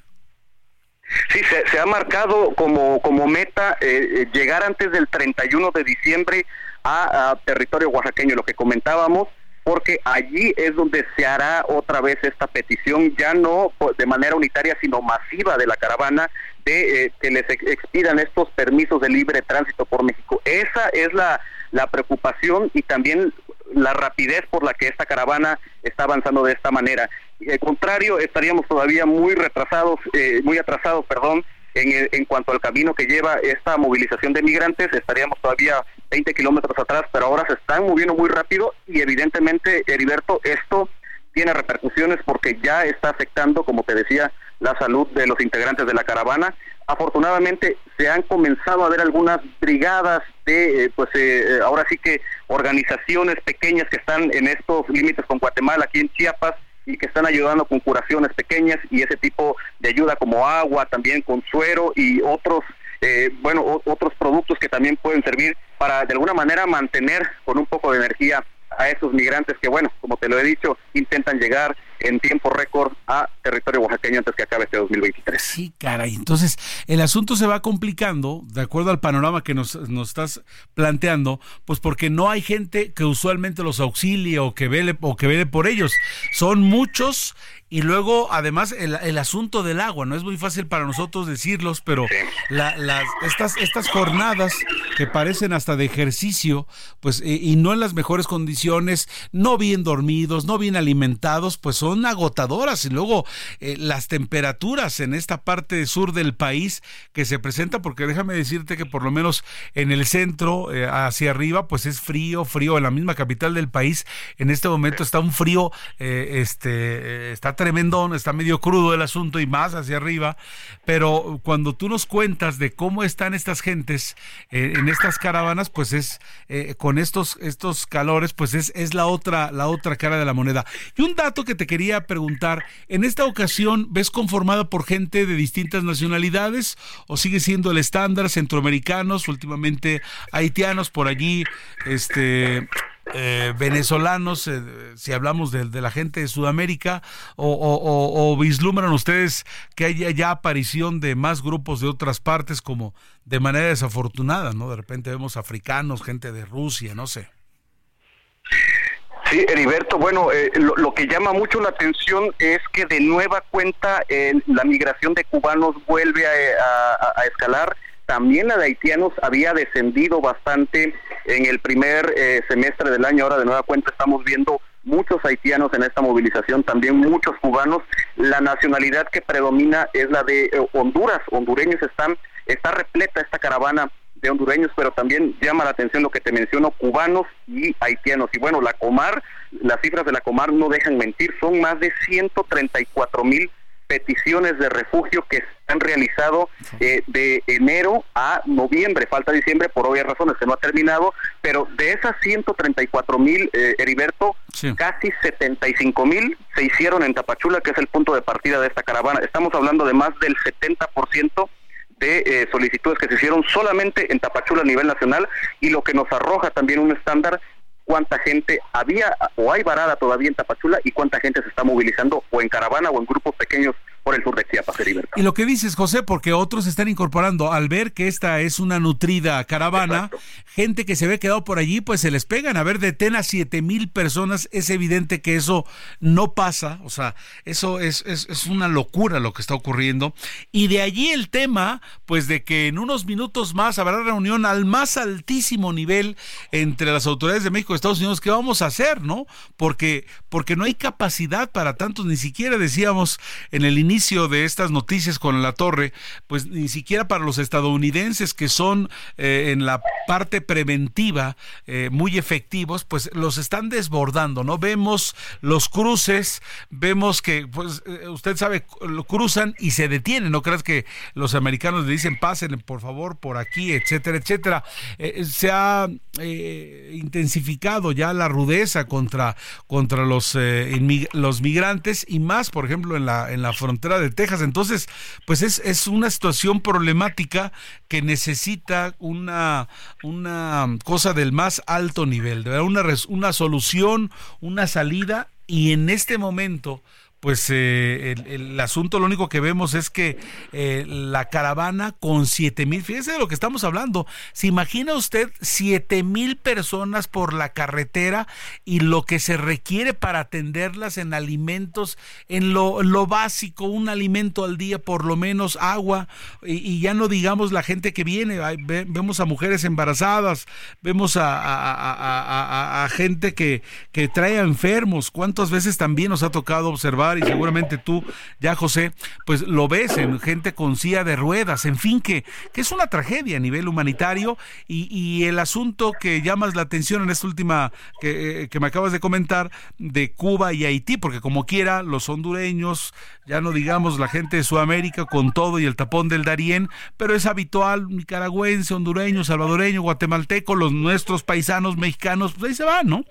Sí, se, ha marcado como, como meta eh, llegar antes del 31 de diciembre a, a, territorio oaxaqueño, lo que comentábamos, porque allí es donde se hará otra vez esta petición, ya no de manera unitaria, sino masiva de la caravana, de eh, que les expidan estos permisos de libre tránsito por México. Esa es la, la preocupación y también la rapidez por la que esta caravana está avanzando de esta manera. Al contrario, estaríamos todavía muy retrasados, eh, muy atrasados, perdón, en, en, cuanto al camino que lleva esta movilización de migrantes, estaríamos todavía 20 kilómetros atrás, pero ahora se están moviendo muy rápido y evidentemente, Heriberto, esto tiene repercusiones porque ya está afectando, como te decía, la salud de los integrantes de la caravana. Afortunadamente se han comenzado a ver algunas brigadas de, eh, pues eh, ahora sí que organizaciones pequeñas que están en estos límites con Guatemala, aquí en Chiapas, y que están ayudando con curaciones pequeñas y ese tipo de ayuda como agua, también con suero y otros, eh, bueno, otros productos que también pueden servir para de alguna manera mantener con un poco de energía a esos migrantes que, bueno, como te lo he dicho, intentan llegar en tiempo récord a territorio oaxaqueño antes que acabe este 2023. Sí, caray. Entonces, el asunto se va complicando, de acuerdo al panorama que nos, nos estás planteando, pues porque no hay gente que usualmente los auxilie o que vele, o que vele por ellos. Son muchos y luego, además, el, el, asunto del agua, no es muy fácil para nosotros decirlos, pero la, las, estas, estas jornadas que parecen hasta de ejercicio, pues, y, y, no en las mejores condiciones, no bien dormidos, no bien alimentados, pues son agotadoras. Y luego eh, las temperaturas en esta parte sur del país que se presenta, porque déjame decirte que por lo menos en el centro, eh, hacia arriba, pues es frío, frío, en la misma capital del país, en este momento está un frío, eh, este, está tremendo, está medio crudo el asunto y más hacia arriba, pero cuando tú nos cuentas de cómo están estas gentes eh, en estas caravanas, pues es eh, con estos estos calores, pues es, es la otra la otra cara de la moneda. Y un dato que te quería preguntar, en esta ocasión ves conformada por gente de distintas nacionalidades o sigue siendo el estándar centroamericanos, últimamente haitianos por allí, este eh, venezolanos, eh, si hablamos de, la gente de Sudamérica, o, o, vislumbran ustedes que haya ya aparición de más grupos de otras partes como de manera desafortunada, ¿no? De repente vemos africanos, gente de Rusia, no sé. Sí, Heriberto, bueno, eh, lo, que llama mucho la atención es que de nueva cuenta eh, la migración de cubanos vuelve a, a, a escalar también la de haitianos había descendido bastante en el primer eh, semestre del año. Ahora de nueva cuenta estamos viendo muchos haitianos en esta movilización, también muchos cubanos. La nacionalidad que predomina es la de eh, Honduras. Hondureños están, está repleta esta caravana de hondureños, pero también llama la atención lo que te menciono, cubanos y haitianos. Y bueno, la Comar, las cifras de la Comar no dejan mentir, son más de 134 mil peticiones de refugio que han realizado eh, de enero a noviembre, falta diciembre por obvias razones que no ha terminado, pero de esas 134 mil, eh, Heriberto, casi 75 mil se hicieron en Tapachula, que es el punto de partida de esta caravana. Estamos hablando de más del 70% de eh, solicitudes que se hicieron solamente en Tapachula a nivel nacional y lo que nos arroja también un estándar cuánta gente había o hay varada todavía en Tapachula y cuánta gente se está movilizando o en caravana o en grupos pequeños por el sur de Chiapas, Y lo que dices, José, porque otros se están incorporando al ver que esta es una nutrida caravana, gente que se ve quedado por allí, pues se les pegan. A ver, detén a siete mil personas, es evidente que eso no pasa, o sea, eso es, es, es una locura lo que está ocurriendo. Y de allí el tema, pues de que en unos minutos más habrá reunión al más altísimo nivel entre las autoridades de México y Estados Unidos, ¿qué vamos a hacer, no? Porque, porque no hay capacidad para tantos, ni siquiera decíamos en el inicio de estas noticias con la torre, pues ni siquiera para los estadounidenses que son eh, en la parte preventiva eh, muy efectivos, pues los están desbordando, ¿no? Vemos los cruces, vemos que, pues eh, usted sabe, lo cruzan y se detienen, ¿no crees que los americanos le dicen pasen por favor por aquí, etcétera, etcétera? se ha intensificado ya la rudeza contra, contra los, los migrantes y más, por ejemplo, en la, en la frontera de Texas. Entonces, pues es, es una situación problemática que necesita una, una cosa del más alto nivel, de una, una solución, una salida, y en este momento pues eh, el, asunto lo único que vemos es que eh, la caravana con siete mil, fíjese de lo que estamos hablando, se imagina usted siete mil personas por la carretera y lo que se requiere para atenderlas en alimentos, en lo, básico, un alimento al día, por lo menos agua, y, ya no digamos la gente que viene, vemos a mujeres embarazadas, vemos a, gente que, que trae enfermos, cuántas veces también nos ha tocado observar y seguramente tú ya José, pues lo ves en gente con silla de ruedas, en fin, que, que es una tragedia a nivel humanitario y, y el asunto que llamas la atención en esta última que, eh, que me acabas de comentar de Cuba y Haití, porque como quiera los hondureños, ya no digamos la gente de Sudamérica con todo y el tapón del Darién, pero es habitual nicaragüense, hondureño, salvadoreño, guatemalteco, los nuestros paisanos mexicanos, pues ahí se van, ¿no?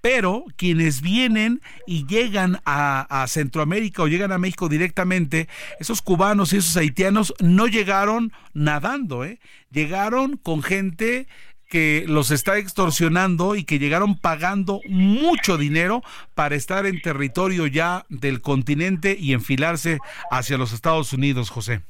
pero quienes vienen y llegan a, Centroamérica o llegan a México directamente, esos cubanos y esos haitianos no llegaron nadando, ¿eh? llegaron con gente que los está extorsionando y que llegaron pagando mucho dinero para estar en territorio ya del continente y enfilarse hacia los Estados Unidos, José.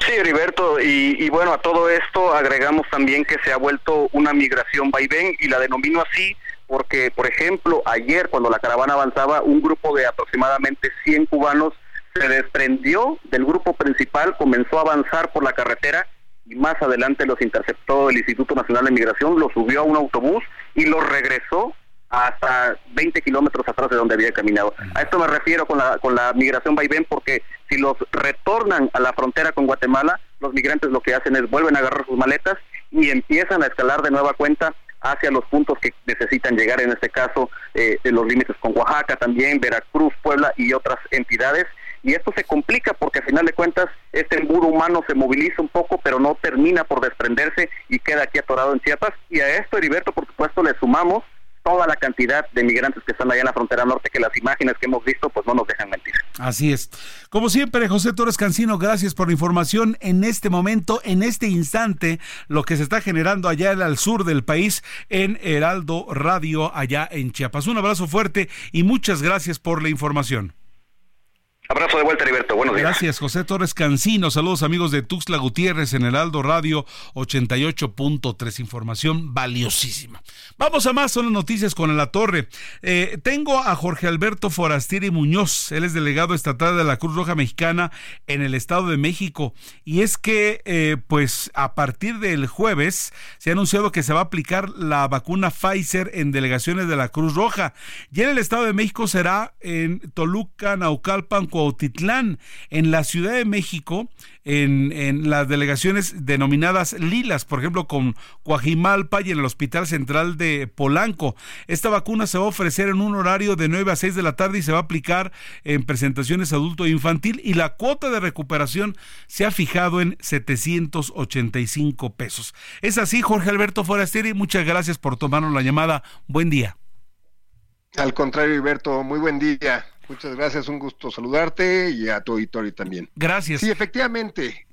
Sí, Heriberto, y, bueno, a todo esto agregamos también que se ha vuelto una migración vaivén y la denomino así porque, por ejemplo, ayer cuando la caravana avanzaba, un grupo de aproximadamente 100 cubanos se desprendió del grupo principal, comenzó a avanzar por la carretera y más adelante los interceptó el Instituto Nacional de Migración, los subió a un autobús y los regresó hasta 20 kilómetros atrás de donde había caminado. A esto me refiero con la, con la migración vaivén porque si los retornan a la frontera con Guatemala, los migrantes lo que hacen es vuelven a agarrar sus maletas y empiezan a escalar de nueva cuenta hacia los puntos que necesitan llegar, en este caso eh, en los límites con Oaxaca también, Veracruz, Puebla y otras entidades. Y esto se complica porque a final de cuentas este embudo humano se moviliza un poco, pero no termina por desprenderse y queda aquí atorado en Chiapas. Y a esto, Heriberto, por supuesto, le sumamos toda la cantidad de migrantes que están allá en la frontera norte, que las imágenes que hemos visto pues no nos dejan mentir. Así es. Como siempre, José Torres Cancino, gracias por la información en este momento, en este instante, lo que se está generando allá al sur del país en Heraldo Radio, allá en Chiapas. Un abrazo fuerte y muchas gracias por la información. Abrazo de vuelta, Heriberto. Buenos días. Gracias, José Torres Cancino. Saludos, amigos de Tuxtla Gutiérrez en el Aldo Radio 88.3. Información valiosísima. Vamos a más, son las noticias con la torre. Eh, tengo a Jorge Alberto Forastieri Muñoz. Él es delegado estatal de la Cruz Roja Mexicana en el Estado de México. Y es que, eh, pues, a partir del jueves se ha anunciado que se va a aplicar la vacuna Pfizer en delegaciones de la Cruz Roja. Y en el Estado de México será en Toluca, Naucalpan, Cuautitlán. En la Ciudad de México, en, las delegaciones denominadas lilas, por ejemplo, con Coajimalpa y en el Hospital Central de Polanco. Esta vacuna se va a ofrecer en un horario de 9 a 6 de la tarde y se va a aplicar en presentaciones adulto e infantil y la cuota de recuperación se ha fijado en 785 pesos. Es así, Jorge Alberto Forasteri, muchas gracias por tomarnos la llamada. Buen día. Al contrario, Alberto, muy buen día. Muchas gracias, un gusto saludarte y a tu auditorio también. Gracias. Sí, efectivamente.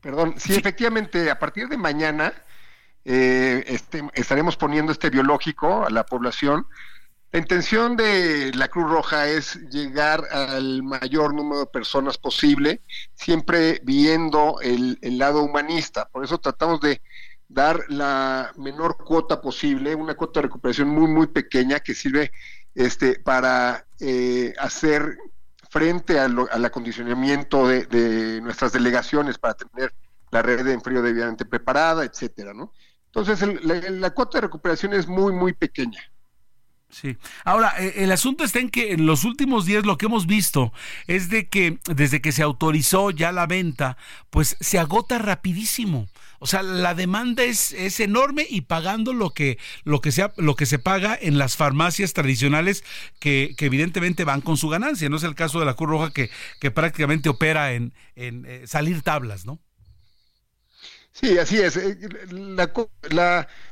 Perdón, sí, efectivamente, a partir de mañana eh, este, estaremos poniendo este biológico a la población. La intención de la Cruz Roja es llegar al mayor número de personas posible, siempre viendo el, el lado humanista. Por eso tratamos de dar la menor cuota posible, una cuota de recuperación muy, muy pequeña que sirve este, para eh, hacer frente al acondicionamiento de, de, nuestras delegaciones para tener la red de enfrío debidamente preparada, etcétera, ¿no? Entonces, el, la, la, cuota de recuperación es muy, muy pequeña. Sí. Ahora, eh, el asunto está en que en los últimos días lo que hemos visto es de que desde que se autorizó ya la venta, pues se agota rapidísimo. O sea, la demanda es, es enorme y pagando lo que, lo, que sea, lo que se paga en las farmacias tradicionales que, que, evidentemente van con su ganancia. No es el caso de la Cruz Roja que, que prácticamente opera en, en eh, salir tablas, ¿no? Sí, así es. Eh, la,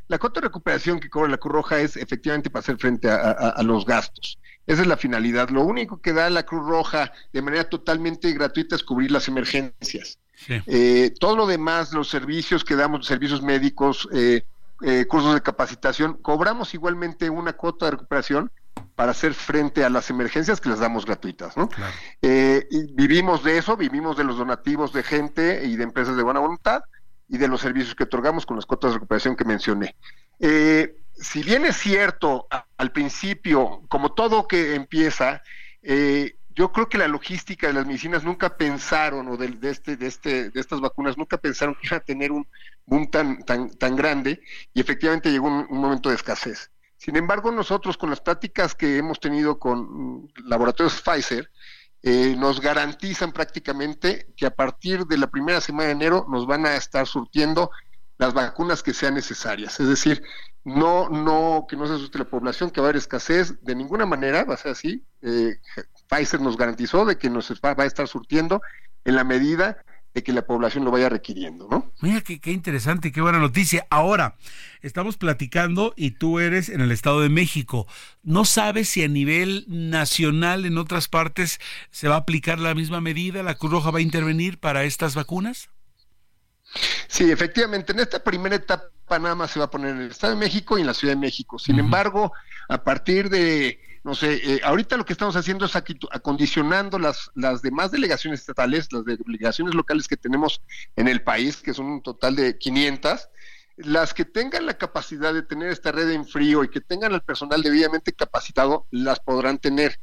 la, cuota de recuperación que cobra la Cruz Roja es efectivamente para hacer frente a, los gastos. Esa es la finalidad. Lo único que da la Cruz Roja de manera totalmente gratuita es cubrir las emergencias. Sí. Eh, todo lo demás, los servicios que damos, servicios médicos, eh, eh, cursos de capacitación, cobramos igualmente una cuota de recuperación para hacer frente a las emergencias que les damos gratuitas. ¿no? Claro. y vivimos de eso, vivimos de los donativos de gente y de empresas de buena voluntad y de los servicios que otorgamos con las cuotas de recuperación que mencioné. Si bien es cierto, a, al principio, como todo que empieza, eh, yo creo que la logística de las medicinas nunca pensaron, o de, de, este, de, este, de estas vacunas, nunca pensaron que iba a tener un boom tan, tan, tan grande, y efectivamente llegó un, momento de escasez. Sin embargo, nosotros con las prácticas que hemos tenido con laboratorios Pfizer, eh, nos garantizan prácticamente que a partir de la primera semana de enero nos van a estar surtiendo las vacunas que sean necesarias. Es decir, no, no, que no se asuste la población, que va a haber escasez de ninguna manera, va a ser así. Eh, Pfizer nos garantizó de que nos va, a estar surtiendo en la medida de que la población lo vaya requiriendo, ¿no? Mira qué, qué interesante, qué buena noticia. Ahora, estamos platicando y tú eres en el Estado de México. ¿No sabes si a nivel nacional en otras partes se va a aplicar la misma medida? ¿La Cruz Roja va a intervenir para estas vacunas? Sí, efectivamente, en esta primera etapa nada más se va a poner en el Estado de México y en la Ciudad de México. Sin uh -huh. embargo, a partir de no sé, eh, ahorita lo que estamos haciendo es acondicionando las, las demás delegaciones estatales, las delegaciones locales que tenemos en el país, que son un total de 500, las que tengan la capacidad de tener esta red en frío y que tengan el personal debidamente capacitado, las podrán tener.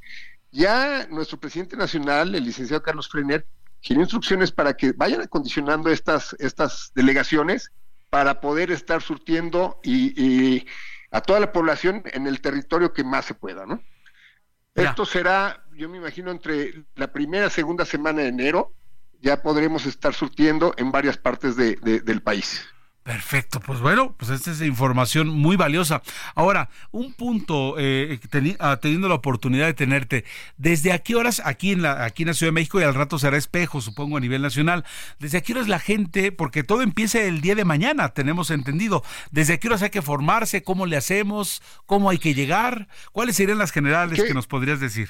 Ya nuestro presidente nacional, el licenciado Carlos Freiner, quiere instrucciones para que vayan acondicionando estas, estas delegaciones para poder estar surtiendo y a toda la población en el territorio que más se pueda, ¿no? Esto será, yo me imagino, entre la primera y segunda semana de enero, ya podremos estar surtiendo en varias partes de, del país. Perfecto, pues bueno, pues esta es información muy valiosa. Ahora, un punto, eh, teni ah, teniendo la oportunidad de tenerte, ¿desde a qué horas aquí en, la, aquí en la Ciudad de México y al rato será espejo, supongo, a nivel nacional? ¿Desde a qué horas la gente, porque todo empieza el día de mañana, tenemos entendido, ¿desde a qué horas hay que formarse? ¿Cómo le hacemos? ¿Cómo hay que llegar? ¿Cuáles serían las generales ¿Qué? que nos podrías decir?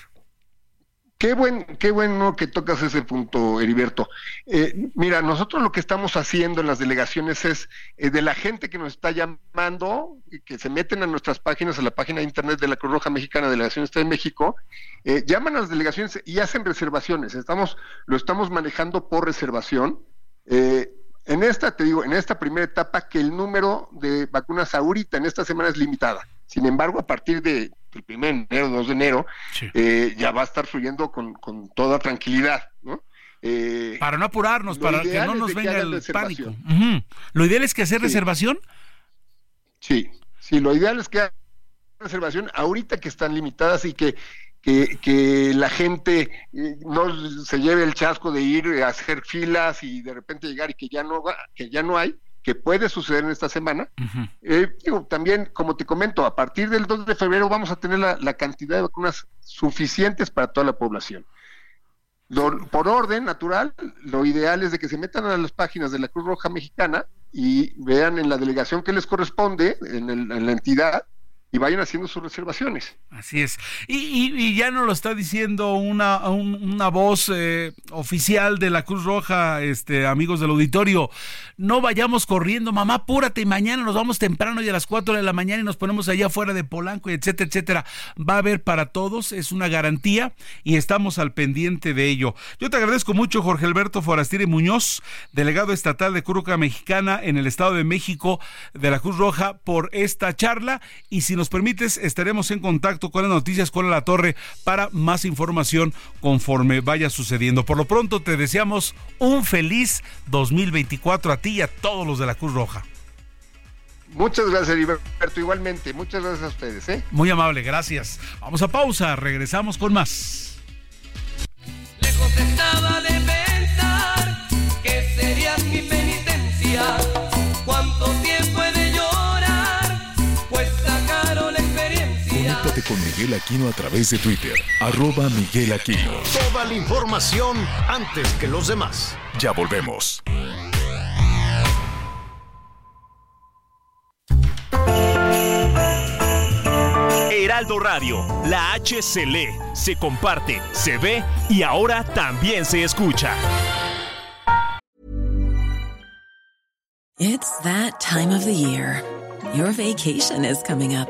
Qué, buen, qué bueno que tocas ese punto, Heriberto. Eh, mira, nosotros lo que estamos haciendo en las delegaciones es eh, de la gente que nos está llamando y que se meten a nuestras páginas, a la página de internet de la Cruz Roja Mexicana, Delegación Estado de México, eh, llaman a las delegaciones y hacen reservaciones. Estamos, lo estamos manejando por reservación. en esta, te digo, en esta primera etapa, que el número de vacunas ahorita, en esta semana, es limitada. Sin embargo, a partir de el primer de enero, 2 de enero, sí. eh, ya va a estar fluyendo con, con toda tranquilidad, ¿no? Eh, para no apurarnos, para que no nos venga el pánico. Uh -huh. ¿Lo ideal es que hacer sí. reservación? Sí, sí, lo ideal es que haga reservación ahorita que están limitadas y que que, que la gente eh, no se lleve el chasco de ir a hacer filas y de repente llegar y que ya no, que ya no hay, que puede suceder en esta semana. Eh, digo, también, como te comento, a partir del 2 de febrero vamos a tener la, la cantidad de vacunas suficientes para toda la población. Lo- por orden natural, lo ideal es de que se metan a las páginas de la Cruz Roja Mexicana y vean en la delegación que les corresponde, en, el- en la entidad, y vayan haciendo sus reservaciones. Así es. Y, ya nos lo está diciendo una, un- una voz eh, oficial de la Cruz Roja, este, amigos del auditorio. No vayamos corriendo, mamá, apúrate mañana nos vamos temprano y a las 4 de la mañana y nos ponemos allá afuera de Polanco, y etcétera, etcétera. Va a haber para todos, es una garantía y estamos al pendiente de ello. Yo te agradezco mucho, Jorge Alberto Forastire Muñoz, delegado estatal de Cruz Mexicana en el Estado de México de la Cruz Roja, por esta charla. Y si nos permites, estaremos en contacto con las noticias con la torre para más información conforme vaya sucediendo. Por lo pronto, te deseamos un feliz 2024 a ti y a todos los de la Cruz Roja. Muchas gracias, Heriberto, igualmente. Muchas gracias a ustedes. ¿eh? Muy amable, gracias. Vamos a pausa, regresamos con más. Lejos estaba de con Miguel Aquino a través de Twitter, arroba Miguel Aquino. Toda la información antes que los demás. Ya volvemos. Heraldo Radio, la H se lee, se comparte, se ve y ahora también se escucha. It's that time of the year. Your vacation is coming up.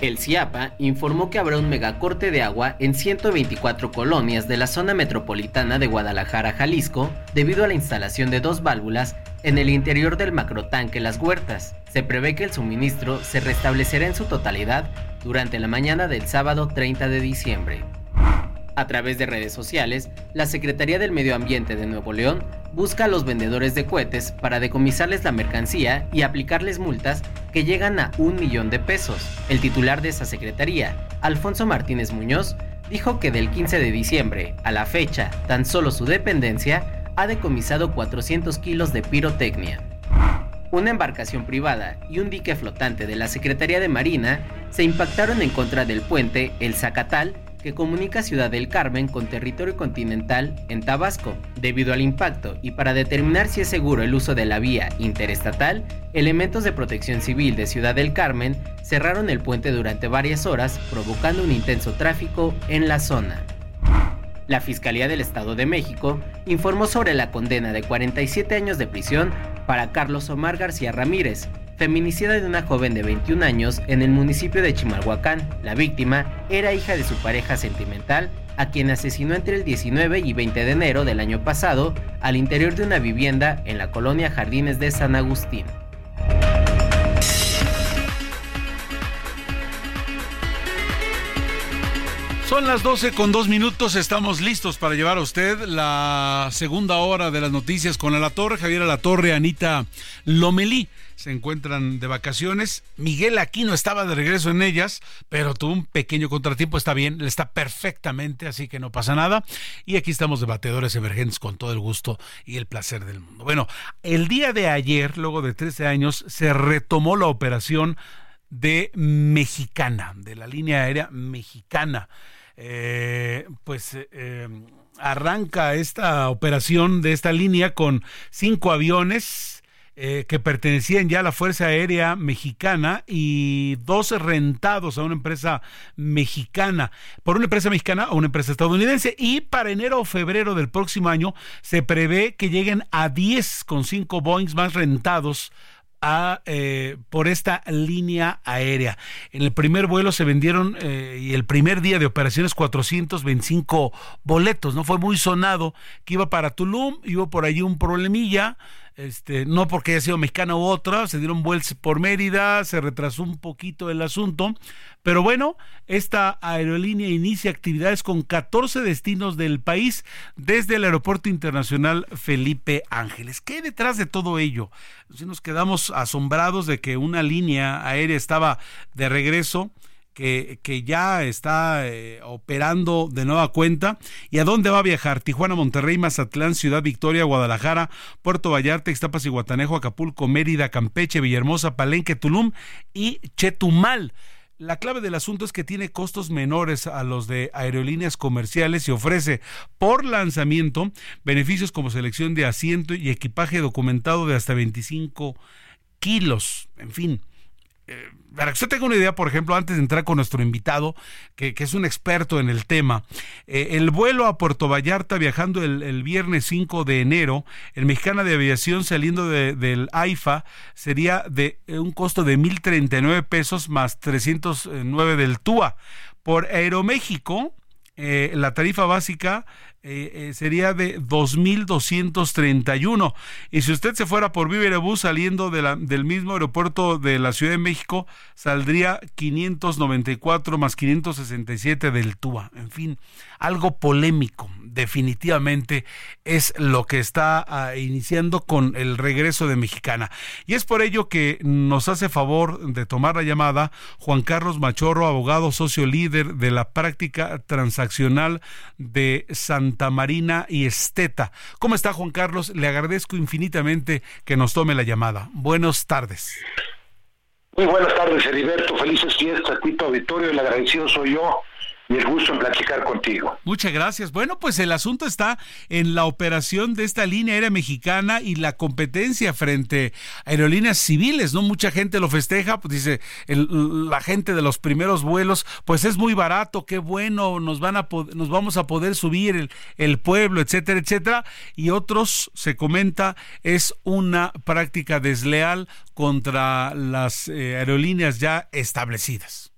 El CIAPA informó que habrá un megacorte de agua en 124 colonias de la zona metropolitana de Guadalajara, Jalisco, debido a la instalación de dos válvulas en el interior del macrotanque Las Huertas. Se prevé que el suministro se restablecerá en su totalidad durante la mañana del sábado 30 de diciembre. A través de redes sociales, la Secretaría del Medio Ambiente de Nuevo León busca a los vendedores de cohetes para decomisarles la mercancía y aplicarles multas que llegan a un millón de pesos. El titular de esa secretaría, Alfonso Martínez Muñoz, dijo que del 15 de diciembre a la fecha, tan solo su dependencia ha decomisado 400 kilos de pirotecnia. Una embarcación privada y un dique flotante de la Secretaría de Marina se impactaron en contra del puente El Zacatal que comunica Ciudad del Carmen con territorio continental en Tabasco. Debido al impacto y para determinar si es seguro el uso de la vía interestatal, elementos de protección civil de Ciudad del Carmen cerraron el puente durante varias horas, provocando un intenso tráfico en la zona. La Fiscalía del Estado de México informó sobre la condena de 47 años de prisión para Carlos Omar García Ramírez, feminicida de una joven de 21 años en el municipio de Chimalhuacán. La víctima era hija de su pareja sentimental, a quien asesinó entre el 19 y 20 de enero del año pasado al interior de una vivienda en la colonia Jardines de San Agustín. Son las 12 con dos minutos, estamos listos para llevar a usted la segunda hora de las noticias con La Torre, Javier La Torre, Anita Lomelí. Se encuentran de vacaciones. Miguel Aquino estaba de regreso en ellas, pero tuvo un pequeño contratiempo. Está bien, le está perfectamente, así que no pasa nada. Y aquí estamos debatedores emergentes con todo el gusto y el placer del mundo. Bueno, el día de ayer, luego de 13 años, se retomó la operación de Mexicana, de la línea aérea mexicana. Eh, pues eh, arranca esta operación de esta línea con cinco aviones eh, que pertenecían ya a la Fuerza Aérea Mexicana y dos rentados a una empresa mexicana, por una empresa mexicana o una empresa estadounidense. Y para enero o febrero del próximo año se prevé que lleguen a 10 con 5 Boeings más rentados a, eh, por esta línea aérea. En el primer vuelo se vendieron eh, y el primer día de operaciones 425 boletos, ¿no? Fue muy sonado que iba para Tulum, iba por allí un problemilla, este, no porque haya sido mexicana u otra, se dieron vueltas por Mérida, se retrasó un poquito el asunto, pero bueno, esta aerolínea inicia actividades con 14 destinos del país desde el Aeropuerto Internacional Felipe Ángeles. ¿Qué hay detrás de todo ello? Si nos quedamos asombrados de que una línea aérea estaba de regreso que, ya está eh, operando de nueva cuenta. ¿Y a dónde va a viajar? Tijuana, Monterrey, Mazatlán, Ciudad Victoria, Guadalajara, Puerto Vallarta, Ixtapas y Guatanejo, Acapulco, Mérida, Campeche, Villahermosa, Palenque, Tulum y Chetumal. La clave del asunto es que tiene costos menores a los de aerolíneas comerciales y ofrece por lanzamiento beneficios como selección de asiento y equipaje documentado de hasta 25 kilos. En fin, eh, para que usted tenga una idea, por ejemplo, antes de entrar con nuestro invitado, que, es un experto en el tema, eh, el vuelo a Puerto Vallarta viajando el, viernes 5 de enero, el Mexicana de Aviación saliendo del AIFA sería de eh, un costo de 1.039 pesos más 309 del TUA. Por Aeroméxico, la tarifa básica eh, eh, sería de 2.231. Y si usted se fuera por Viverebus saliendo del mismo aeropuerto de la Ciudad de México, saldría 594 más 567 del TUA. En fin, algo polémico, definitivamente es lo que está ah, iniciando con el regreso de Mexicana. Y es por ello que nos hace favor de tomar la llamada Juan Carlos Machorro, abogado socio líder de la práctica transaccional de Santa Marina y Esteta. ¿Cómo está Juan Carlos? Le agradezco infinitamente que nos tome la llamada. Buenas tardes. Muy buenas tardes, Heriberto. Felices fiestas, Tito Auditorio. El agradecido soy yo y el gusto en platicar contigo. Muchas gracias. Bueno, pues el asunto está en la operación de esta línea aérea mexicana y la competencia frente a aerolíneas civiles, ¿no? Mucha gente lo festeja, pues dice, la gente de los primeros vuelos, pues es muy barato, qué bueno, nos van a nos vamos a poder subir el, el pueblo, etcétera, etcétera. Y otros, se comenta, es una práctica desleal contra las eh, aerolíneas ya establecidas.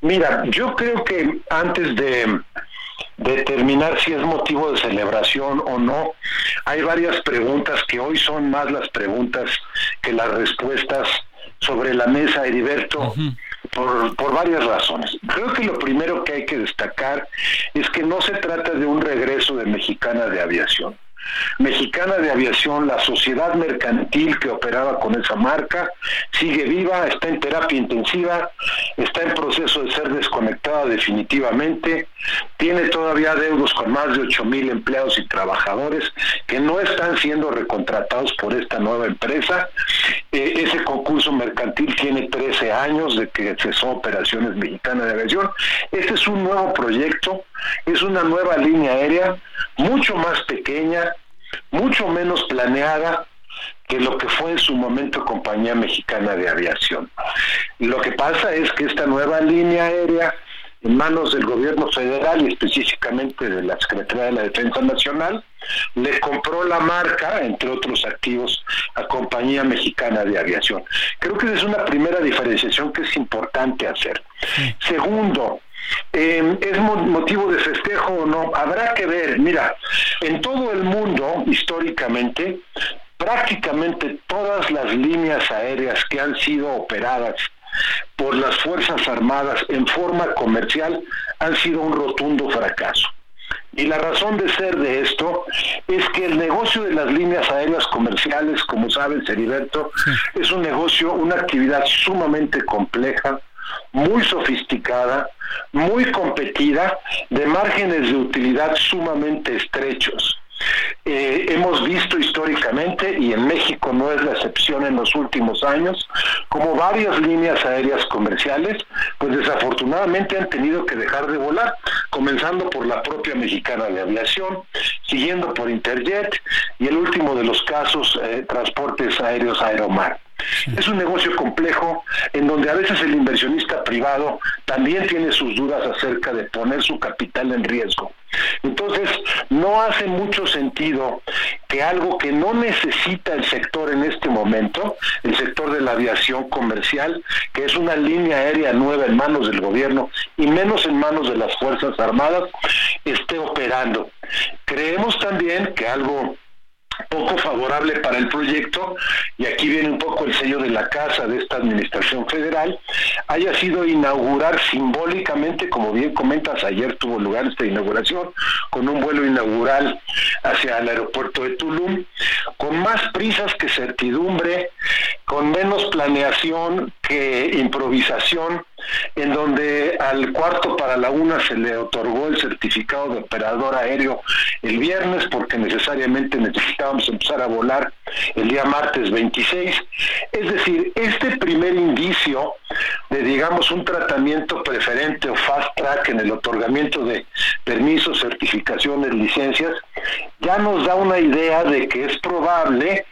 Mira, yo creo que antes de determinar si es motivo de celebración o no, hay varias preguntas que hoy son más las preguntas que las respuestas sobre la mesa, Heriberto, por, por varias razones. Creo que lo primero que hay que destacar es que no se trata de un regreso de Mexicana de Aviación. Mexicana de Aviación, la sociedad mercantil que operaba con esa marca, sigue viva, está en terapia intensiva, está en proceso de ser desconectada definitivamente, tiene todavía deudos con más de 8 mil empleados y trabajadores que no están siendo recontratados por esta nueva empresa. Eh, ese concurso mercantil tiene 13 años de que cesó operaciones Mexicana de Aviación. Este es un nuevo proyecto, es una nueva línea aérea, mucho más pequeña, mucho menos planeada que lo que fue en su momento Compañía Mexicana de Aviación. Lo que pasa es que esta nueva línea aérea en manos del gobierno federal y específicamente de la Secretaría de la Defensa Nacional, le compró la marca, entre otros activos, a Compañía Mexicana de Aviación. Creo que esa es una primera diferenciación que es importante hacer. Segundo, eh, ¿Es motivo de festejo o no? Habrá que ver. Mira, en todo el mundo, históricamente, prácticamente todas las líneas aéreas que han sido operadas por las Fuerzas Armadas en forma comercial han sido un rotundo fracaso. Y la razón de ser de esto es que el negocio de las líneas aéreas comerciales, como sabes, Heriberto, es un negocio, una actividad sumamente compleja, muy sofisticada, muy competida, de márgenes de utilidad sumamente estrechos. Eh, hemos visto históricamente, y en México no es la excepción en los últimos años, como varias líneas aéreas comerciales, pues desafortunadamente han tenido que dejar de volar, comenzando por la propia mexicana de aviación, siguiendo por Interjet y el último de los casos, eh, transportes aéreos Aeromar. Es un negocio complejo en donde a veces el inversionista privado también tiene sus dudas acerca de poner su capital en riesgo. Entonces, no hace mucho sentido que algo que no necesita el sector en este momento, el sector de la aviación comercial, que es una línea aérea nueva en manos del gobierno y menos en manos de las Fuerzas Armadas, esté operando. Creemos también que algo poco favorable para el proyecto, y aquí viene un poco el sello de la casa de esta administración federal, haya sido inaugurar simbólicamente, como bien comentas, ayer tuvo lugar esta inauguración, con un vuelo inaugural hacia el aeropuerto de Tulum, con más prisas que certidumbre, con menos planeación que improvisación, en donde al cuarto para la una se le otorgó el certificado de operador aéreo el viernes porque necesariamente necesitábamos empezar a volar el día martes 26. Es decir, este primer indicio de, digamos, un tratamiento preferente o fast track en el otorgamiento de permisos, certificaciones, licencias, ya nos da una idea de que es probable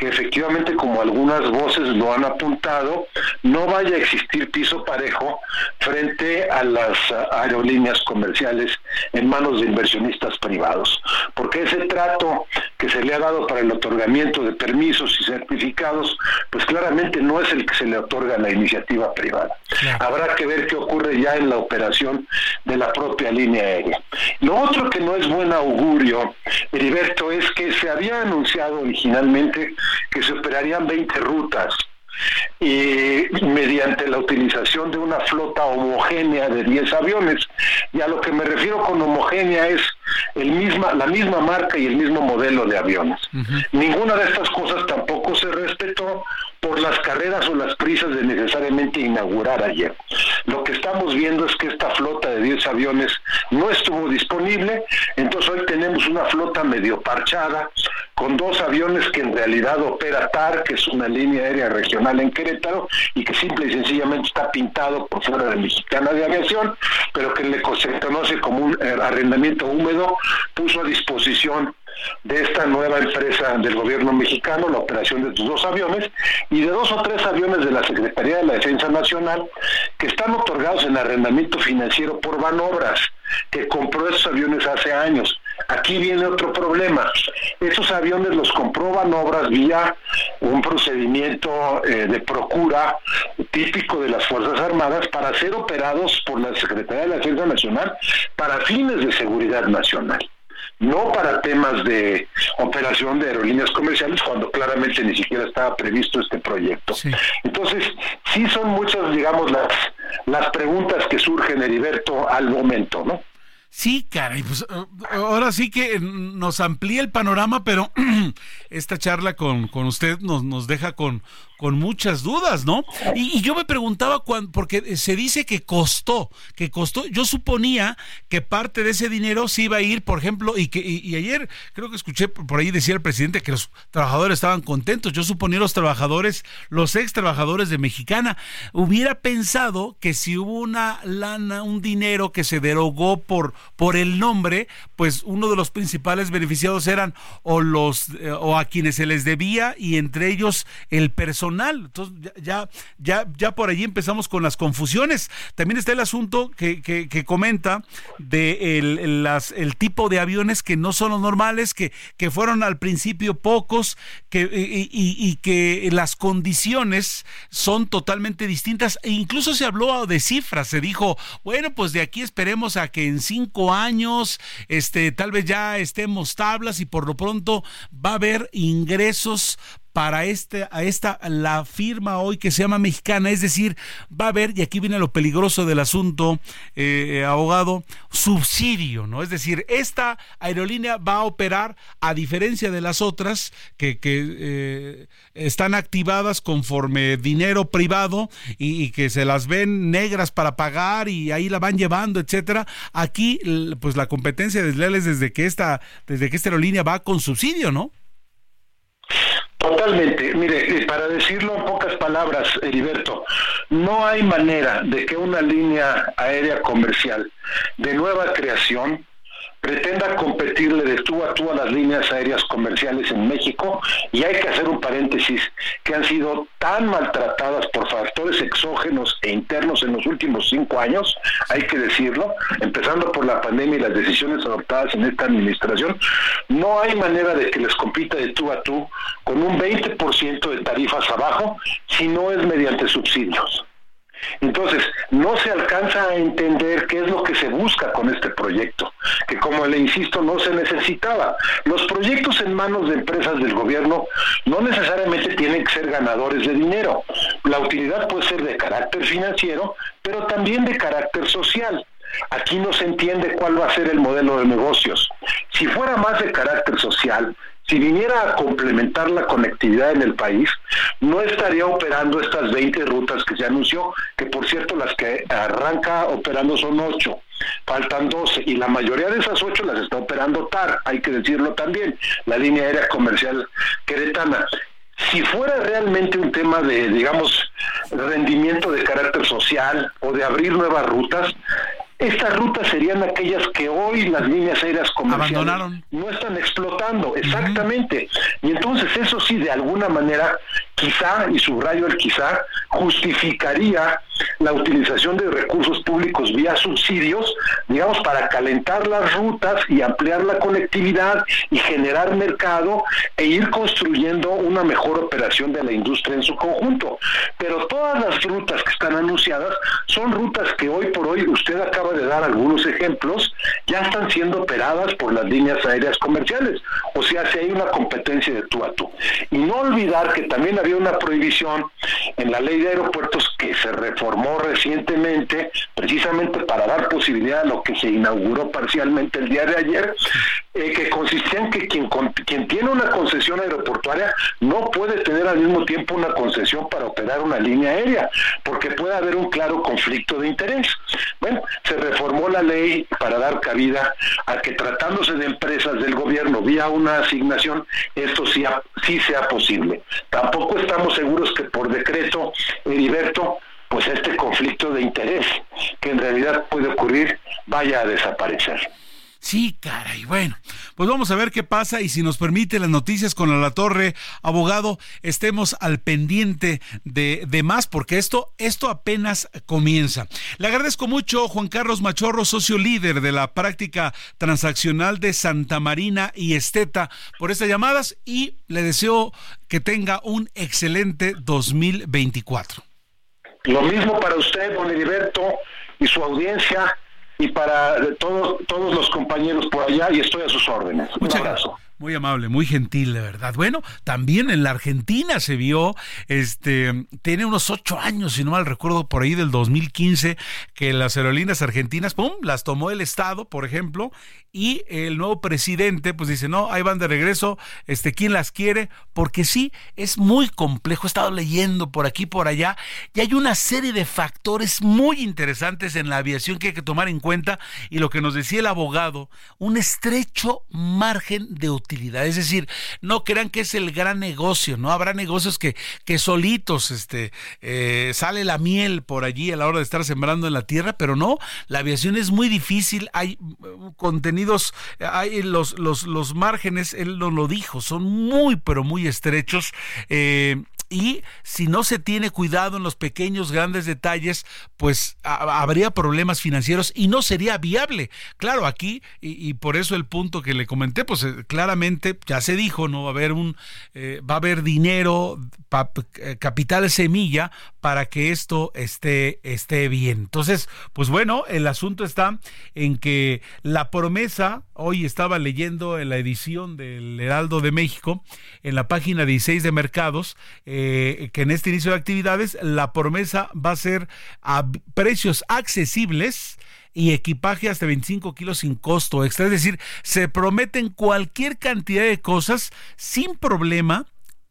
que efectivamente, como algunas voces lo han apuntado, no vaya a existir piso parejo frente a las aerolíneas comerciales en manos de inversionistas privados, porque ese trato que se le ha dado para el otorgamiento de permisos y certificados, pues claramente no es el que se le otorga a la iniciativa privada. Habrá que ver qué ocurre ya en la operación de la propia línea aérea. Lo otro que no es buen augurio, Heriberto, es que se había anunciado originalmente que se operarían 20 rutas y mediante la utilización de una flota homogénea de 10 aviones. Y a lo que me refiero con homogénea es el misma, la misma marca y el mismo modelo de aviones. Ninguna de estas cosas tampoco se respetó por las carreras o las prisas de necesariamente inaugurar ayer. Lo que estamos viendo es que esta flota de 10 aviones no estuvo disponible, entonces hoy tenemos una flota medio parchada, con dos aviones que en realidad opera TAR, que es una línea aérea regional en Querétaro, y que simple y sencillamente está pintado por fuera de Mexicana de Aviación, pero que le se conoce como un eh, arrendamiento húmedo, puso a disposición de esta nueva empresa del gobierno mexicano, la operación de sus dos aviones, y de dos o tres aviones de la Secretaría de la Defensa Nacional que están otorgados en arrendamiento financiero por Banobras, que compró esos aviones hace años. Aquí viene otro problema. Esos aviones los compró Banobras vía un procedimiento eh, de procura típico de las Fuerzas Armadas para ser operados por la Secretaría de la Defensa Nacional para fines de seguridad nacional no para temas de operación de aerolíneas comerciales, cuando claramente ni siquiera estaba previsto este proyecto. Entonces, sí son muchas, digamos, las, las preguntas que surgen, Heriberto, al momento, ¿no? Sí, caray, pues eh, ahora sí que nos amplía el panorama, pero esta charla con, con usted nos, nos deja con, con muchas dudas, ¿no? Y, yo me preguntaba, cuando, porque se dice que costó, que costó, yo suponía que parte de ese dinero se iba a ir, por ejemplo, y que y, ayer creo que escuché por ahí decía el presidente que los trabajadores estaban contentos, yo suponía los trabajadores, los ex trabajadores de Mexicana, hubiera pensado que si hubo una lana, un dinero que se derogó por, por el nombre, pues uno de los principales beneficiados eran o los eh, o a quienes se les debía y entre ellos el personal entonces ya, ya, ya por allí empezamos con las confusiones. También está el asunto que, que, comenta de el, las, el tipo de aviones que no son los normales, que, que fueron al principio pocos, que, y, y, que las condiciones son totalmente distintas. E incluso se habló de cifras, se dijo, bueno, pues de aquí esperemos a que en cinco años, este, tal vez ya estemos tablas y por lo pronto va a haber ingresos para este, a esta, la firma hoy que se llama mexicana, es decir, va a haber, y aquí viene lo peligroso del asunto, eh, abogado, subsidio, ¿no? Es decir, esta aerolínea va a operar, a diferencia de las otras, que, que eh, están activadas conforme dinero privado y, y, que se las ven negras para pagar y ahí la van llevando, etcétera. Aquí, pues la competencia desleal es desde que esta, desde que esta aerolínea va con subsidio, ¿no? Totalmente. Mire, para decirlo en pocas palabras, Heriberto, no hay manera de que una línea aérea comercial de nueva creación pretenda competirle de tú a tú a las líneas aéreas comerciales en México y hay que hacer un paréntesis que han sido tan maltratadas por factores exógenos e internos en los últimos cinco años, hay que decirlo, empezando por la pandemia y las decisiones adoptadas en esta administración, no hay manera de que les compita de tú a tú con un 20% de tarifas abajo si no es mediante subsidios. Entonces, no se alcanza a entender qué es lo que se busca con este proyecto, que como le insisto, no se necesitaba. Los proyectos en manos de empresas del gobierno no necesariamente tienen que ser ganadores de dinero. La utilidad puede ser de carácter financiero, pero también de carácter social. Aquí no se entiende cuál va a ser el modelo de negocios. Si fuera más de carácter social, si viniera a complementar la conectividad en el país, no estaría operando estas 20 rutas que se anunció, que por cierto las que arranca operando son 8. Faltan 12 y la mayoría de esas 8 las está operando TAR, hay que decirlo también, la línea aérea comercial queretana si fuera realmente un tema de, digamos, rendimiento de carácter social o de abrir nuevas rutas, estas rutas serían aquellas que hoy las líneas aéreas comerciales no están explotando, exactamente. Y entonces eso sí, de alguna manera, quizá, y subrayo el quizá, justificaría la utilización de recursos públicos vía subsidios, digamos, para calentar las rutas y ampliar la conectividad y generar mercado e ir construyendo una mejor operación de la industria en su conjunto. Pero todas las rutas que están anunciadas son rutas que hoy por hoy, usted acaba de dar algunos ejemplos, ya están siendo operadas por las líneas aéreas comerciales. O sea, si hay una competencia de tú a tú. Y no olvidar que también había una prohibición en la ley de aeropuertos que se reformó recientemente, precisamente para dar posibilidad a lo que se inauguró parcialmente el día de ayer, eh, que consistía en que quien, quien tiene una concesión aeroportuaria no puede tener al mismo tiempo una concesión para operar una línea aérea, porque puede haber un claro conflicto de interés. Bueno, se reformó la ley para dar cabida a que tratándose de empresas del gobierno vía una asignación, esto sí, sí sea posible. Tampoco estamos seguros que por decreto, Heriberto, pues este conflicto de interés que en realidad puede ocurrir vaya a desaparecer. Sí, caray. Bueno, pues vamos a ver qué pasa y si nos permite las noticias con la Torre, abogado, estemos al pendiente de, de, más porque esto, esto apenas comienza. Le agradezco mucho Juan Carlos Machorro, socio líder de la práctica transaccional de Santa Marina y Esteta por estas llamadas y le deseo que tenga un excelente 2024. Lo mismo para usted, don Heriberto, y su audiencia y para todos, todos los compañeros por allá y estoy a sus órdenes. Muchas gracias. Muy amable, muy gentil, de verdad. Bueno, también en la Argentina se vio, este, tiene unos ocho años, si no mal recuerdo, por ahí del 2015, que las aerolíneas argentinas, pum, las tomó el Estado, por ejemplo, y el nuevo presidente, pues dice, no, ahí van de regreso, este, ¿quién las quiere? Porque sí, es muy complejo, he estado leyendo por aquí, por allá, y hay una serie de factores muy interesantes en la aviación que hay que tomar en cuenta, y lo que nos decía el abogado, un estrecho margen de utilidad es decir, no crean que es el gran negocio, ¿no? Habrá negocios que, que solitos este, eh, sale la miel por allí a la hora de estar sembrando en la tierra, pero no, la aviación es muy difícil, hay uh, contenidos, hay los, los, los márgenes, él lo, lo dijo, son muy, pero muy estrechos. Eh, y si no se tiene cuidado en los pequeños, grandes detalles, pues habría problemas financieros y no sería viable. Claro, aquí, y, y, por eso el punto que le comenté, pues claramente ya se dijo, no va a haber un, eh, va a haber dinero, eh, capital semilla para que esto esté, esté bien. Entonces, pues bueno, el asunto está en que la promesa, hoy estaba leyendo en la edición del Heraldo de México, en la página 16 de Mercados, eh, que en este inicio de actividades, la promesa va a ser a precios accesibles y equipaje hasta 25 kilos sin costo extra. Es decir, se prometen cualquier cantidad de cosas sin problema.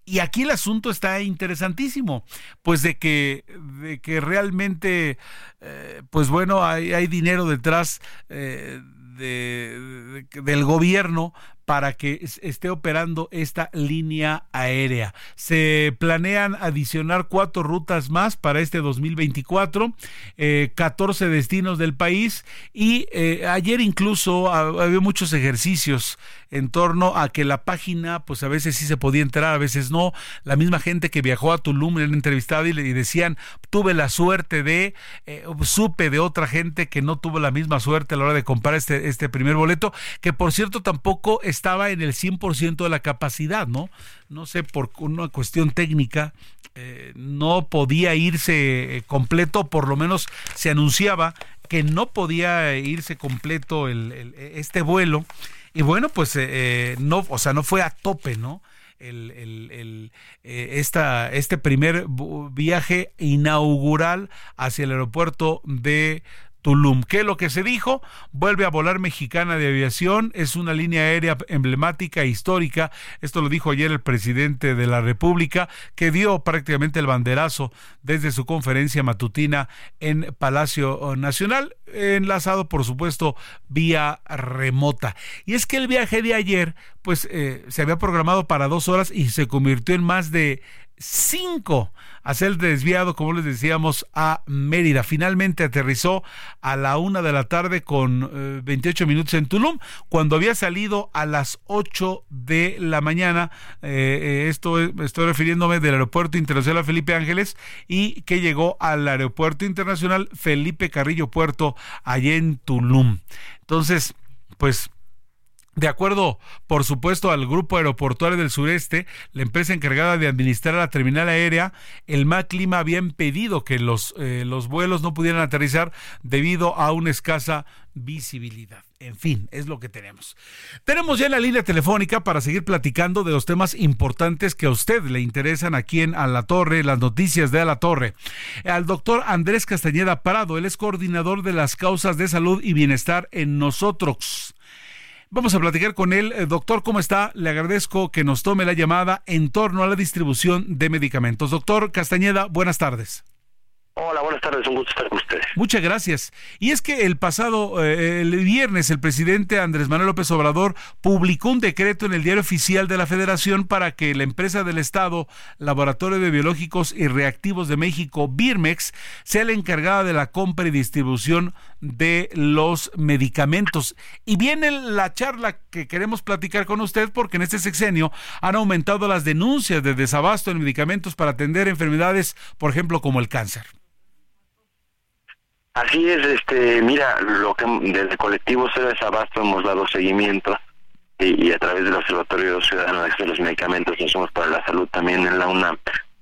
Y aquí el asunto está interesantísimo, pues de que, de que realmente, eh, pues bueno, hay, hay dinero detrás eh, de, del gobierno para que esté operando esta línea aérea. Se planean adicionar cuatro rutas más para este 2024, eh, 14 destinos del país y eh, ayer incluso había muchos ejercicios en torno a que la página, pues a veces sí se podía entrar, a veces no. La misma gente que viajó a Tulum en entrevistado y le decían, tuve la suerte de, eh, supe de otra gente que no tuvo la misma suerte a la hora de comprar este, este primer boleto, que por cierto tampoco estaba en el 100% de la capacidad, ¿no? No sé, por una cuestión técnica, eh, no podía irse eh, completo, por lo menos se anunciaba que no podía irse completo el, este vuelo. Y bueno, pues eh, no, o sea, no fue a tope, ¿no? El, el, esta, este primer viaje inaugural hacia el aeropuerto de Tulum. ¿Qué es lo que se dijo? Vuelve a volar Mexicana de Aviación, es una línea aérea emblemática e histórica. Esto lo dijo ayer el presidente de la República, que dio prácticamente el banderazo desde su conferencia matutina en Palacio Nacional, enlazado por supuesto vía remota. Y es que el viaje de ayer, pues eh, se había programado para dos horas y se convirtió en más de 5 a ser desviado, como les decíamos, a Mérida. Finalmente aterrizó a la una de la tarde con 28 eh, minutos en Tulum, cuando había salido a las 8 de la mañana. Eh, eh, esto estoy refiriéndome del Aeropuerto Internacional Felipe Ángeles y que llegó al Aeropuerto Internacional Felipe Carrillo Puerto, allá en Tulum. Entonces, pues de acuerdo, por supuesto, al Grupo Aeroportuario del Sureste, la empresa encargada de administrar la terminal aérea, el MACLIMA había impedido que los, eh, los vuelos no pudieran aterrizar debido a una escasa visibilidad. En fin, es lo que tenemos. Tenemos ya la línea telefónica para seguir platicando de los temas importantes que a usted le interesan aquí en A la Torre, las noticias de A la Torre. Al doctor Andrés Castañeda Parado, él es coordinador de las causas de salud y bienestar en nosotros. Vamos a platicar con él. Eh, doctor, ¿cómo está? Le agradezco que nos tome la llamada en torno a la distribución de medicamentos. Doctor Castañeda, buenas tardes. Hola, buenas tardes, un gusto estar con ustedes. Muchas gracias. Y es que el pasado eh, el viernes el presidente Andrés Manuel López Obrador publicó un decreto en el diario oficial de la Federación para que la empresa del Estado, Laboratorio de Biológicos y Reactivos de México, Birmex, sea la encargada de la compra y distribución de los medicamentos. Y viene la charla que queremos platicar con usted porque en este sexenio han aumentado las denuncias de desabasto en medicamentos para atender enfermedades, por ejemplo, como el cáncer. Así es, este, mira, lo que desde colectivo Cero Desabasto hemos dado seguimiento y, a través del Observatorio Ciudadano de los Medicamentos que Somos para la Salud también en la UNAM,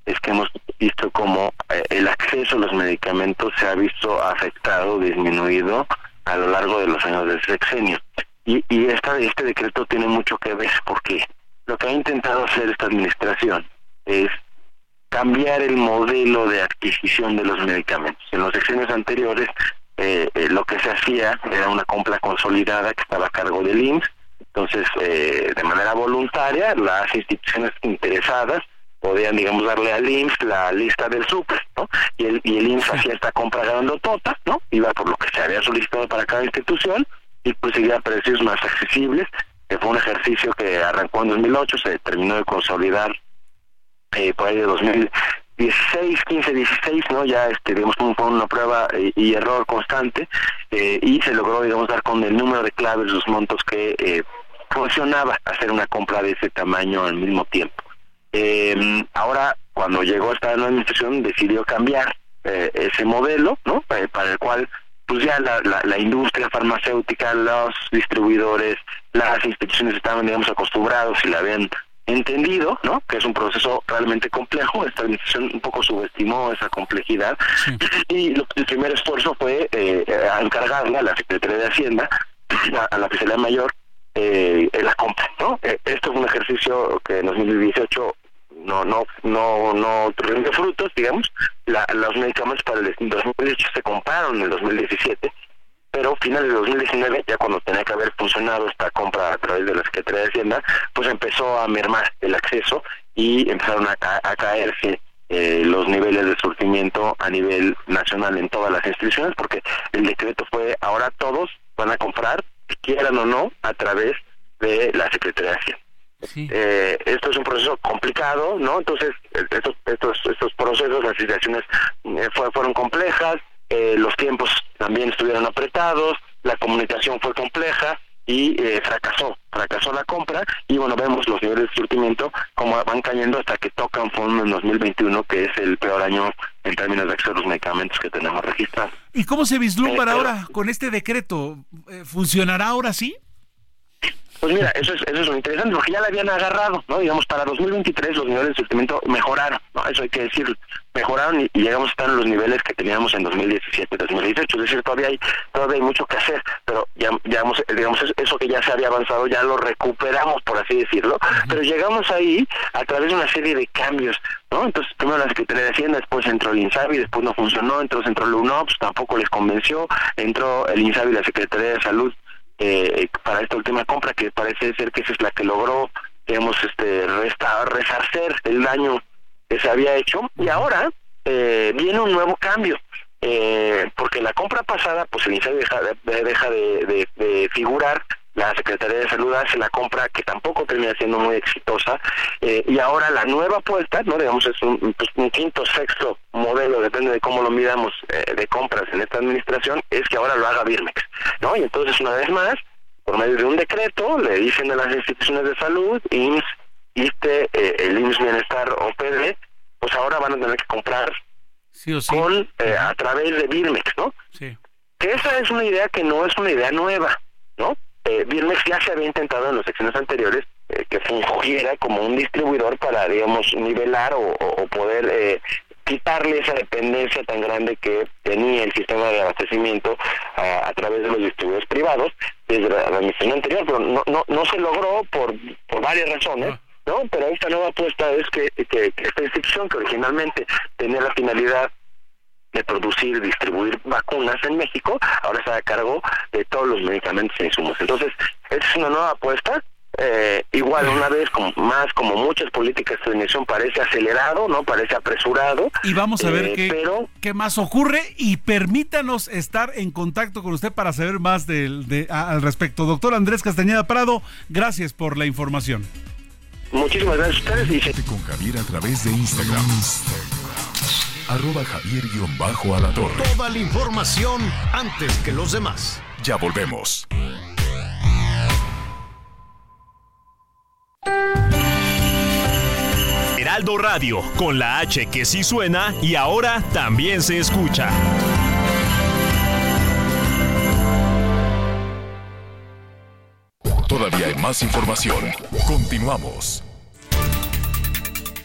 es que hemos visto cómo eh, el acceso a los medicamentos se ha visto afectado, disminuido a lo largo de los años del sexenio. Y, y esta, este decreto tiene mucho que ver porque lo que ha intentado hacer esta administración es cambiar el modelo de adquisición de los medicamentos. En los sexenios anteriores eh, eh, lo que se hacía era una compra consolidada que estaba a cargo del IMSS, entonces eh, de manera voluntaria las instituciones interesadas podían, digamos, darle al IMSS la lista del super, ¿no? Y el, y el IMSS hacía esta compra tota, ¿no? Iba por lo que se había solicitado para cada institución y pues seguía precios más accesibles, que fue un ejercicio que arrancó en 2008, se terminó de consolidar eh, por ahí de 2016, 15, 16, ¿no? Ya, este, digamos, fue una prueba eh, y, error constante eh, y se logró, digamos, dar con el número de claves, los montos que eh, funcionaba hacer una compra de ese tamaño al mismo tiempo. Em, ahora, cuando llegó esta nueva administración, decidió cambiar ese modelo, ¿no? para el cual pues ya la, la, la industria farmacéutica, los distribuidores, las instituciones estaban, digamos, acostumbrados y la habían entendido, ¿no? Que es un proceso realmente complejo. Esta administración un poco subestimó esa complejidad y lo- el primer esfuerzo fue eh, a encargarle a la Secretaría de Hacienda, a, a la Fiscalía Mayor, eh, la compra, ¿no? Eh, esto es un ejercicio que en 2018 no no no no rinde frutos, digamos. La- los medicamentos para el 2018 se compraron en el 2017 pero finales de 2019, ya cuando tenía que haber funcionado esta compra a través de la Secretaría de Hacienda, pues empezó a mermar el acceso y empezaron a, ca- a caerse eh, los niveles de surtimiento a nivel nacional en todas las instituciones, porque el decreto fue ahora todos van a comprar, quieran o no, a través de la Secretaría de Hacienda. Eh, esto es un proceso complicado, ¿no? Entonces, eh, estos, estos, estos procesos, las situaciones eh, fue- fueron complejas, eh, los tiempos también estuvieron apretados, la comunicación fue compleja y eh, fracasó, fracasó la compra y bueno, vemos los niveles de surtimiento como van cayendo hasta que tocan fondo en 2021, que es el peor año en términos de acceso a los medicamentos que tenemos registrados. ¿Y cómo se vislumbra Eh, ahora con este decreto? ¿Funcionará ahora sí? Pues mira, eso es, eso es lo interesante, porque ya la habían agarrado, ¿no? Digamos, para 2023 los niveles de surtimiento mejoraron, ¿no? Eso hay que decir, mejoraron y, y llegamos a estar en los niveles que teníamos en 2017, 2018, es decir, todavía hay, todavía hay mucho que hacer, pero ya, digamos, digamos, es- eso que ya se había avanzado ya lo recuperamos, por así decirlo, pero llegamos ahí a través de una serie de cambios, ¿no? Entonces, primero la Secretaría de Hacienda, después entró el INSABI, después no funcionó, entonces entró el UNOPS, tampoco les convenció, entró el INSABI y la Secretaría de Salud, eh, para esta última compra que parece ser que esa es la que logró digamos este resta- resarcer el daño que se había hecho. Y ahora eh, viene un nuevo cambio eh, porque la compra pasada pues el INSABI deja, de, deja de, de- de figurar la Secretaría de Salud hace la compra que tampoco termina siendo muy exitosa eh, y ahora la nueva apuesta, no digamos es un, pues, un quinto sexto modelo, depende de cómo lo midamos eh, de compras en esta administración, es que ahora lo haga Birmex, ¿no? Y entonces una vez más, por medio de un decreto, le dicen a las instituciones de salud, IMSS, ISTE, eh, el IMSS Bienestar OPD, pues ahora van a tener que comprar con eh, a través de Birmex, ¿no? Sí. Que esa es una idea que no es una idea nueva, ¿no? Eh, Birmex ya se había intentado en las secciones anteriores eh, que fungiera como un distribuidor para, digamos, nivelar o, poder eh, quitarle esa dependencia tan grande que tenía el sistema de abastecimiento a, a través de los distribuidores privados desde la, la administración anterior, pero no, no, no se logró por, por varias razones. ¿no? Pero esta nueva apuesta es que, que- que esta institución que originalmente tenía la finalidad de producir y distribuir vacunas en México, ahora está a cargo de todos los medicamentos e insumos. Entonces, esta es una nueva apuesta. eh, igual una vez como más como muchas políticas de inversión parece acelerado no parece apresurado Y vamos a ver eh, qué, pero qué más ocurre y permítanos estar en contacto con usted para saber más del- de- a- al respecto. Doctor Andrés Castañeda Prado, gracias por la información. muchísimas gracias a ustedes y con Javier a través de Instagram. Arroba Javier-Alator. Toda la información antes que los demás. Ya volvemos. Heraldo Radio, con la H que sí suena y ahora también se escucha. Todavía hay más información. Continuamos.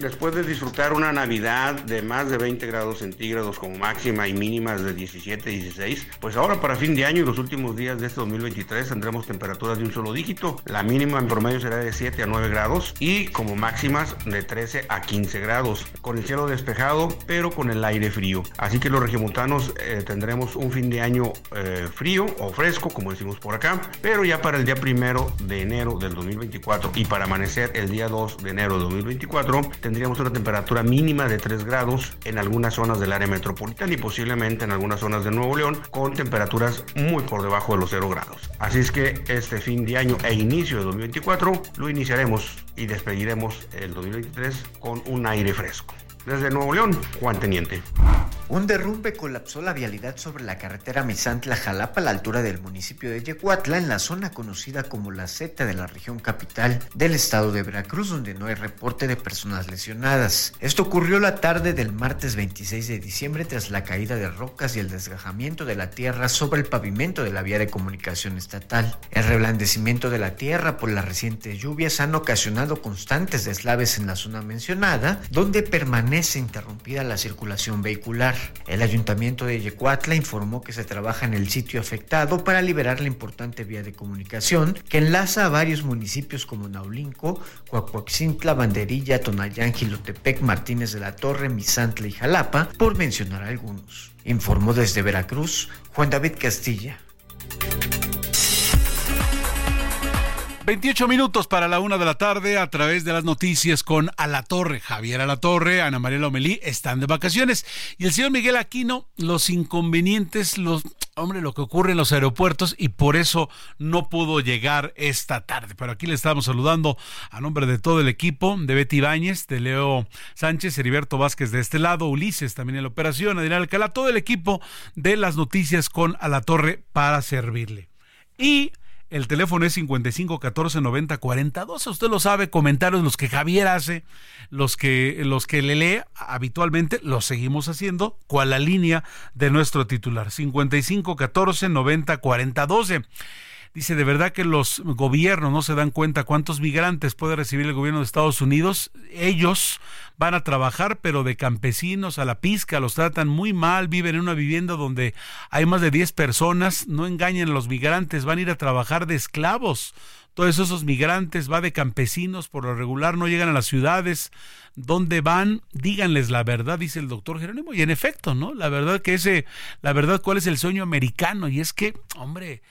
Después de disfrutar una Navidad de más de 20 grados centígrados como máxima y mínimas de 17 y 16, pues ahora para fin de año y los últimos días de este 2023 tendremos temperaturas de un solo dígito. La mínima en promedio será de 7 a 9 grados y como máximas de 13 a 15 grados, con el cielo despejado pero con el aire frío. Así que los regiomontanos eh, tendremos un fin de año eh, frío o fresco, como decimos por acá, pero ya para el día primero de enero del 2024 y para amanecer el día 2 de enero de 2024 tendríamos una temperatura mínima de 3 grados en algunas zonas del área metropolitana y posiblemente en algunas zonas de Nuevo León con temperaturas muy por debajo de los 0 grados. Así es que este fin de año e inicio de 2024 lo iniciaremos y despediremos el 2023 con un aire fresco. Desde Nuevo León, Juan Teniente. Un derrumbe colapsó la vialidad sobre la carretera Misantla-Jalapa a la altura del municipio de Yecuatla, en la zona conocida como la Z de la región capital del estado de Veracruz, donde no hay reporte de personas lesionadas. Esto ocurrió la tarde del martes 26 de diciembre tras la caída de rocas y el desgajamiento de la tierra sobre el pavimento de la vía de comunicación estatal. El reblandecimiento de la tierra por las recientes lluvias han ocasionado constantes deslaves en la zona mencionada, donde permanece interrumpida la circulación vehicular. El ayuntamiento de Yecuatla informó que se trabaja en el sitio afectado para liberar la importante vía de comunicación que enlaza a varios municipios como Naulinco, Coacuaxintla, Banderilla, Tonayán, Gilotepec, Martínez de la Torre, Misantla y Jalapa, por mencionar algunos. Informó desde Veracruz Juan David Castilla. 28 minutos para la una de la tarde a través de las noticias con Alatorre. Javier Alatorre, Ana María Lomelí están de vacaciones. Y el señor Miguel Aquino, los inconvenientes, los, hombre, lo que ocurre en los aeropuertos y por eso no pudo llegar esta tarde. Pero aquí le estamos saludando a nombre de todo el equipo, de Betty Ibáñez, de Leo Sánchez, Heriberto Vázquez de este lado, Ulises también en la operación, Adrián Alcalá, todo el equipo de las noticias con Alatorre para servirle. Y el teléfono es 55 14 90 42. Usted lo sabe, comentarios los que Javier hace, los que, los que le lee habitualmente, los seguimos haciendo. ¿Cuál la línea de nuestro titular? 55 14 90 40 12. Dice, ¿de verdad que los gobiernos no se dan cuenta cuántos migrantes puede recibir el gobierno de Estados Unidos? Ellos van a trabajar, pero de campesinos a la pizca, los tratan muy mal, viven en una vivienda donde hay más de 10 personas, no engañen a los migrantes, van a ir a trabajar de esclavos. Todos esos migrantes va de campesinos, por lo regular no llegan a las ciudades. ¿Dónde van? Díganles la verdad, dice el doctor Jerónimo. Y en efecto, ¿no? La verdad que ese, la verdad, ¿cuál es el sueño americano? Y es que, hombre,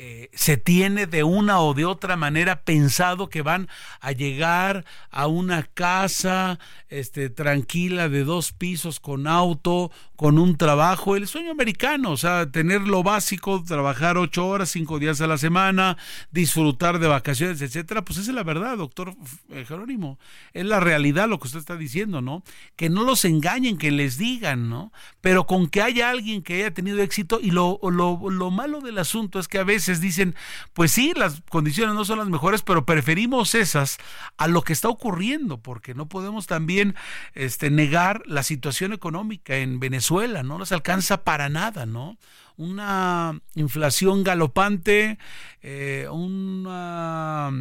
eh, se tiene de una o de otra manera pensado que van a llegar a una casa este, tranquila de dos pisos con auto, con un trabajo, el sueño americano, o sea, tener lo básico, trabajar ocho horas, cinco días a la semana, disfrutar de vacaciones, etcétera, pues esa es la verdad, doctor eh, Jerónimo, es la realidad lo que usted está diciendo, ¿no? Que no los engañen, que les digan, ¿no? Pero con que haya alguien que haya tenido éxito y lo, lo, lo malo del asunto es que a veces dicen, pues sí, las condiciones no son las mejores, pero preferimos esas a lo que está ocurriendo, porque no podemos también este, negar la situación económica en Venezuela, no nos alcanza para nada, ¿no? Una inflación galopante, eh, una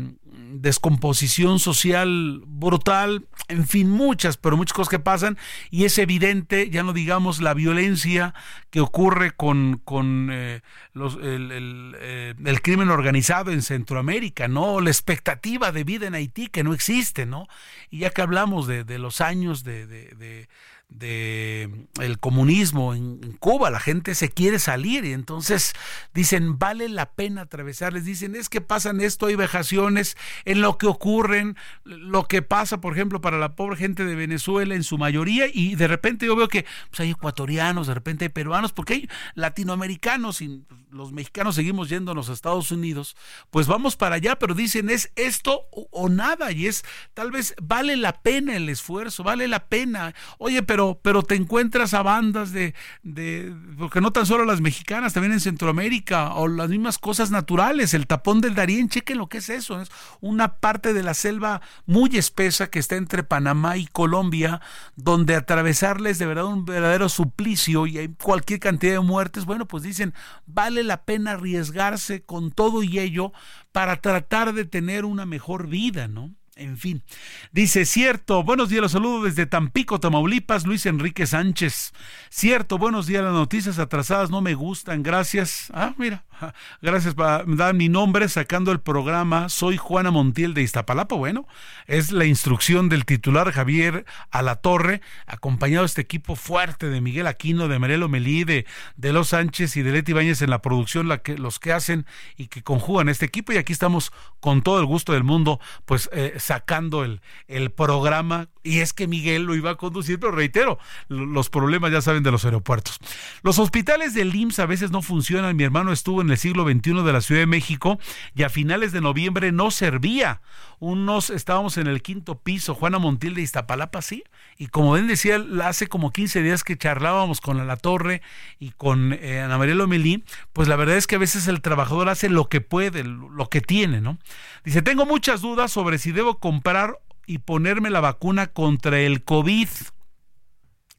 descomposición social brutal, en fin, muchas, pero muchas cosas que pasan y es evidente, ya no digamos la violencia que ocurre con, con eh, eh, el, crimen organizado en Centroamérica, ¿no? La expectativa de vida en Haití que no existe, ¿no? Y ya que hablamos de, de los años de el comunismo en, Cuba, la gente se quiere salir y entonces dicen, vale la pena atravesarles, dicen, es que pasan esto, hay vejaciones en lo que ocurren, lo que pasa, por ejemplo, para la pobre gente de Venezuela en su mayoría y de repente yo veo que pues, hay ecuatorianos, de repente hay peruanos, porque hay latinoamericanos y los mexicanos seguimos yéndonos a Estados Unidos, pues vamos para allá, pero dicen, es esto o, o nada y es, tal vez vale la pena el esfuerzo, vale la pena, oye, pero pero, te encuentras a bandas de, de, porque no tan solo las mexicanas, también en Centroamérica, o las mismas cosas naturales, el tapón del Darién, chequen lo que es eso, es una parte de la selva muy espesa que está entre Panamá y Colombia, donde atravesarles de verdad un verdadero suplicio y hay cualquier cantidad de muertes, bueno, pues dicen, vale la pena arriesgarse con todo y ello para tratar de tener una mejor vida, ¿no? En fin, dice, cierto, buenos días, los saludo desde Tampico, Tamaulipas, Luis Enrique Sánchez. Cierto, buenos días, las noticias atrasadas no me gustan, gracias. Ah, mira, gracias dar mi nombre sacando el programa. Soy Juana Montiel de Iztapalapa. Bueno, es la instrucción del titular Javier Alatorre, acompañado de este equipo fuerte de Miguel Aquino, de Marielo Melí, de, de Los Sánchez y de Leti Báñez en la producción, los que hacen y que conjugan este equipo. Y aquí estamos con todo el gusto del mundo, pues eh, sacando el, el programa. Y es que Miguel lo iba a conducir, pero reitero, los problemas ya saben de los aeropuertos. Los hospitales del IMSS a veces no funcionan. Mi hermano estuvo en en el siglo XXI de la Ciudad de México y a finales de noviembre no servía. Unos estábamos en el quinto piso, Juana Montiel de Iztapalapa, sí. Y como ven, decía, hace como 15 días que charlábamos con La Torre y con eh, Ana María Lomelí, pues la verdad es que a veces el trabajador hace lo que puede, lo que tiene, ¿no? Dice, tengo muchas dudas sobre si debo comprar y ponerme la vacuna contra el COVID.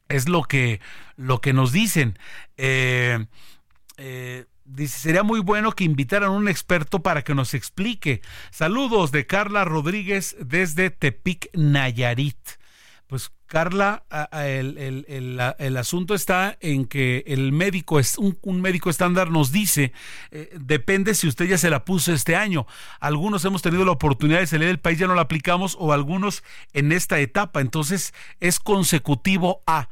Es lo que, lo que nos dicen. Eh, eh, dice, sería muy bueno que invitaran a un experto para que nos explique. Saludos de Carla Rodríguez desde Tepic, Nayarit. Pues Carla, el, asunto está en que el médico, es un, médico estándar nos dice, eh, depende si usted ya se la puso este año. Algunos hemos tenido la oportunidad de salir del país, ya no la aplicamos, o algunos en esta etapa. Entonces es consecutivo a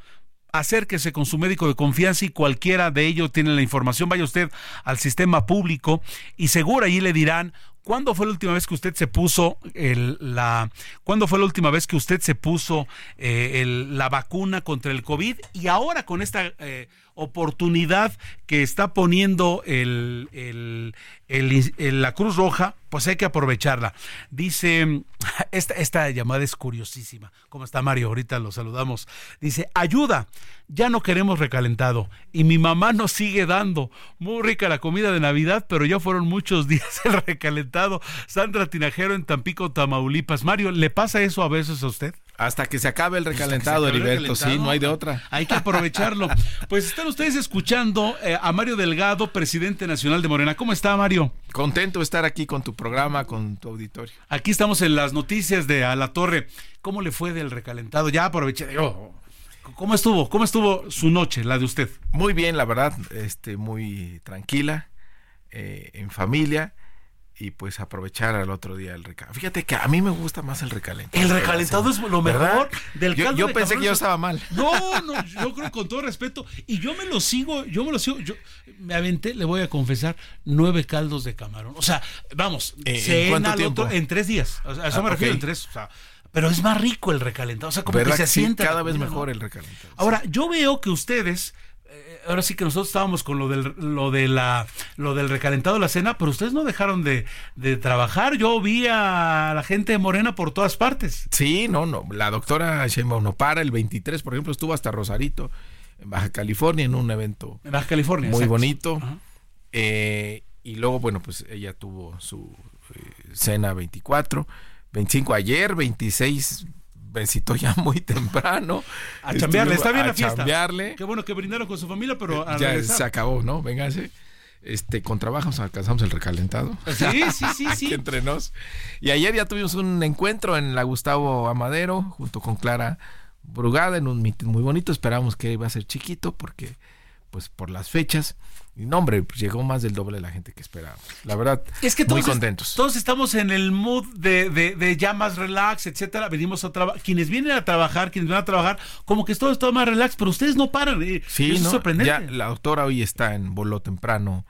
acérquese con su médico de confianza y cualquiera de ellos tiene la información, vaya usted al sistema público y seguro allí le dirán ¿Cuándo fue la última vez que usted se puso el, la ¿Cuándo fue la última vez que usted se puso eh, la vacuna contra el COVID? Y ahora con esta eh, oportunidad que está poniendo el, la Cruz Roja, pues hay que aprovecharla. Dice, esta, esta llamada es curiosísima. ¿Cómo está Mario? Ahorita lo saludamos. Dice, ayuda, ya no queremos recalentado. Y mi mamá nos sigue dando. Muy rica la comida de Navidad, pero ya fueron muchos días el recalentado. Sandra Tinajero en Tampico, Tamaulipas. Mario, ¿le pasa eso a veces a usted? Hasta que se acabe el recalentado, Heriberto, sí, no hay de otra. Hay que aprovecharlo. pues están ustedes escuchando eh, a Mario Delgado, presidente nacional de Morena. ¿Cómo está, Mario? Contento de estar aquí con tu programa, con tu auditorio. Aquí estamos en las noticias de A la Torre. ¿Cómo le fue del recalentado? Ya aproveché. ¿Cómo estuvo? ¿Cómo estuvo su noche, la de usted? Muy bien, la verdad, este, muy tranquila, eh, en familia y pues aprovechar al otro día el recalentado. Fíjate que a mí me gusta más el recalentado. El recalentado es lo mejor del caldo Yo, pensé que yo estaba mal. No, no, yo creo con todo respeto y yo me lo sigo, yo me lo sigo, yo me aventé, le voy a confesar, nueve caldos de camarón. O sea, vamos, eh, ¿en cuánto en tres días. a eso me ah, refiero en tres, o sea, pero es más rico el recalentado, o sea, como que se sienta cada vez mejor el recalentado. Ahora, yo veo que ustedes ahora sí que nosotros estábamos con lo del, lo de la, lo del recalentado de la cena, pero ustedes no dejaron de, trabajar. Yo vi a la gente de Morena por todas partes. Sí, no, no. La doctora Sheinbaum no para. El 23, por ejemplo, estuvo hasta Rosarito, en Baja California, en un evento. En Baja California. Muy bonito. Eh, y luego, bueno, pues ella tuvo su eh, cena 24, 25 ayer, 26 besito ya muy temprano. A chambearle, está bien la fiesta. Qué bueno que brindaron con su familia, pero a ya se acabó, ¿no? Véngase. Este, con trabajo alcanzamos el recalentado. Sí, sí, sí, sí. entre nos. Y ayer ya tuvimos un encuentro en la Gustavo Amadero, junto con Clara Brugada, en un meeting muy bonito. Esperamos que iba a ser chiquito, porque, pues, por las fechas. No, hombre, pues llegó más del doble de la gente que esperábamos. La verdad, es que muy contentos. Todos estamos en el mood de, de, ya más relax, etcétera. Venimos a trabajar. Quienes vienen a trabajar, quienes van a trabajar, como que todo está más relax, pero ustedes no paran. Eh. Sí, es sorprendente. Ya, la doctora hoy está en voló temprano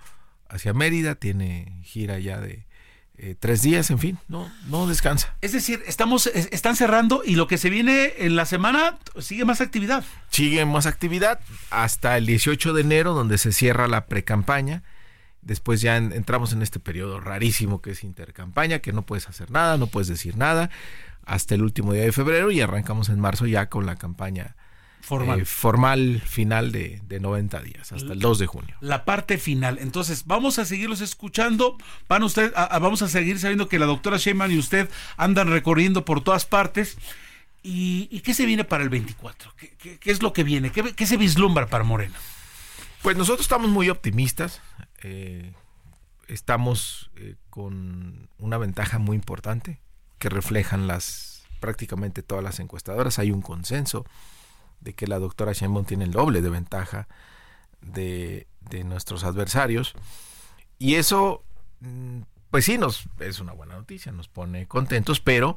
hacia Mérida, tiene gira ya de eh, tres días, en fin, no, no descansa. Es decir, estamos, están cerrando y lo que se viene en la semana sigue más actividad. Sigue más actividad hasta el 18 de enero, donde se cierra la precampaña. Después ya entramos en este periodo rarísimo que es intercampaña, que no puedes hacer nada, no puedes decir nada, hasta el último día de febrero y arrancamos en marzo ya con la campaña formal, eh, formal final de, de, 90 días, hasta el 2 de junio. La parte final. Entonces, vamos a seguirlos escuchando. Van usted, vamos a seguir sabiendo que la doctora Sheyman y usted andan recorriendo por todas partes. ¿Y, qué se viene para el 24? ¿Qué, qué, es lo que viene? ¿Qué, se vislumbra para Morena? Pues nosotros estamos muy optimistas. Eh, estamos eh, con una ventaja muy importante que reflejan las prácticamente todas las encuestadoras. Hay un consenso de que la doctora Sheinbaum tiene el doble de ventaja de, nuestros adversarios. Y eso, mm, pues sí, nos es una buena noticia, nos pone contentos, pero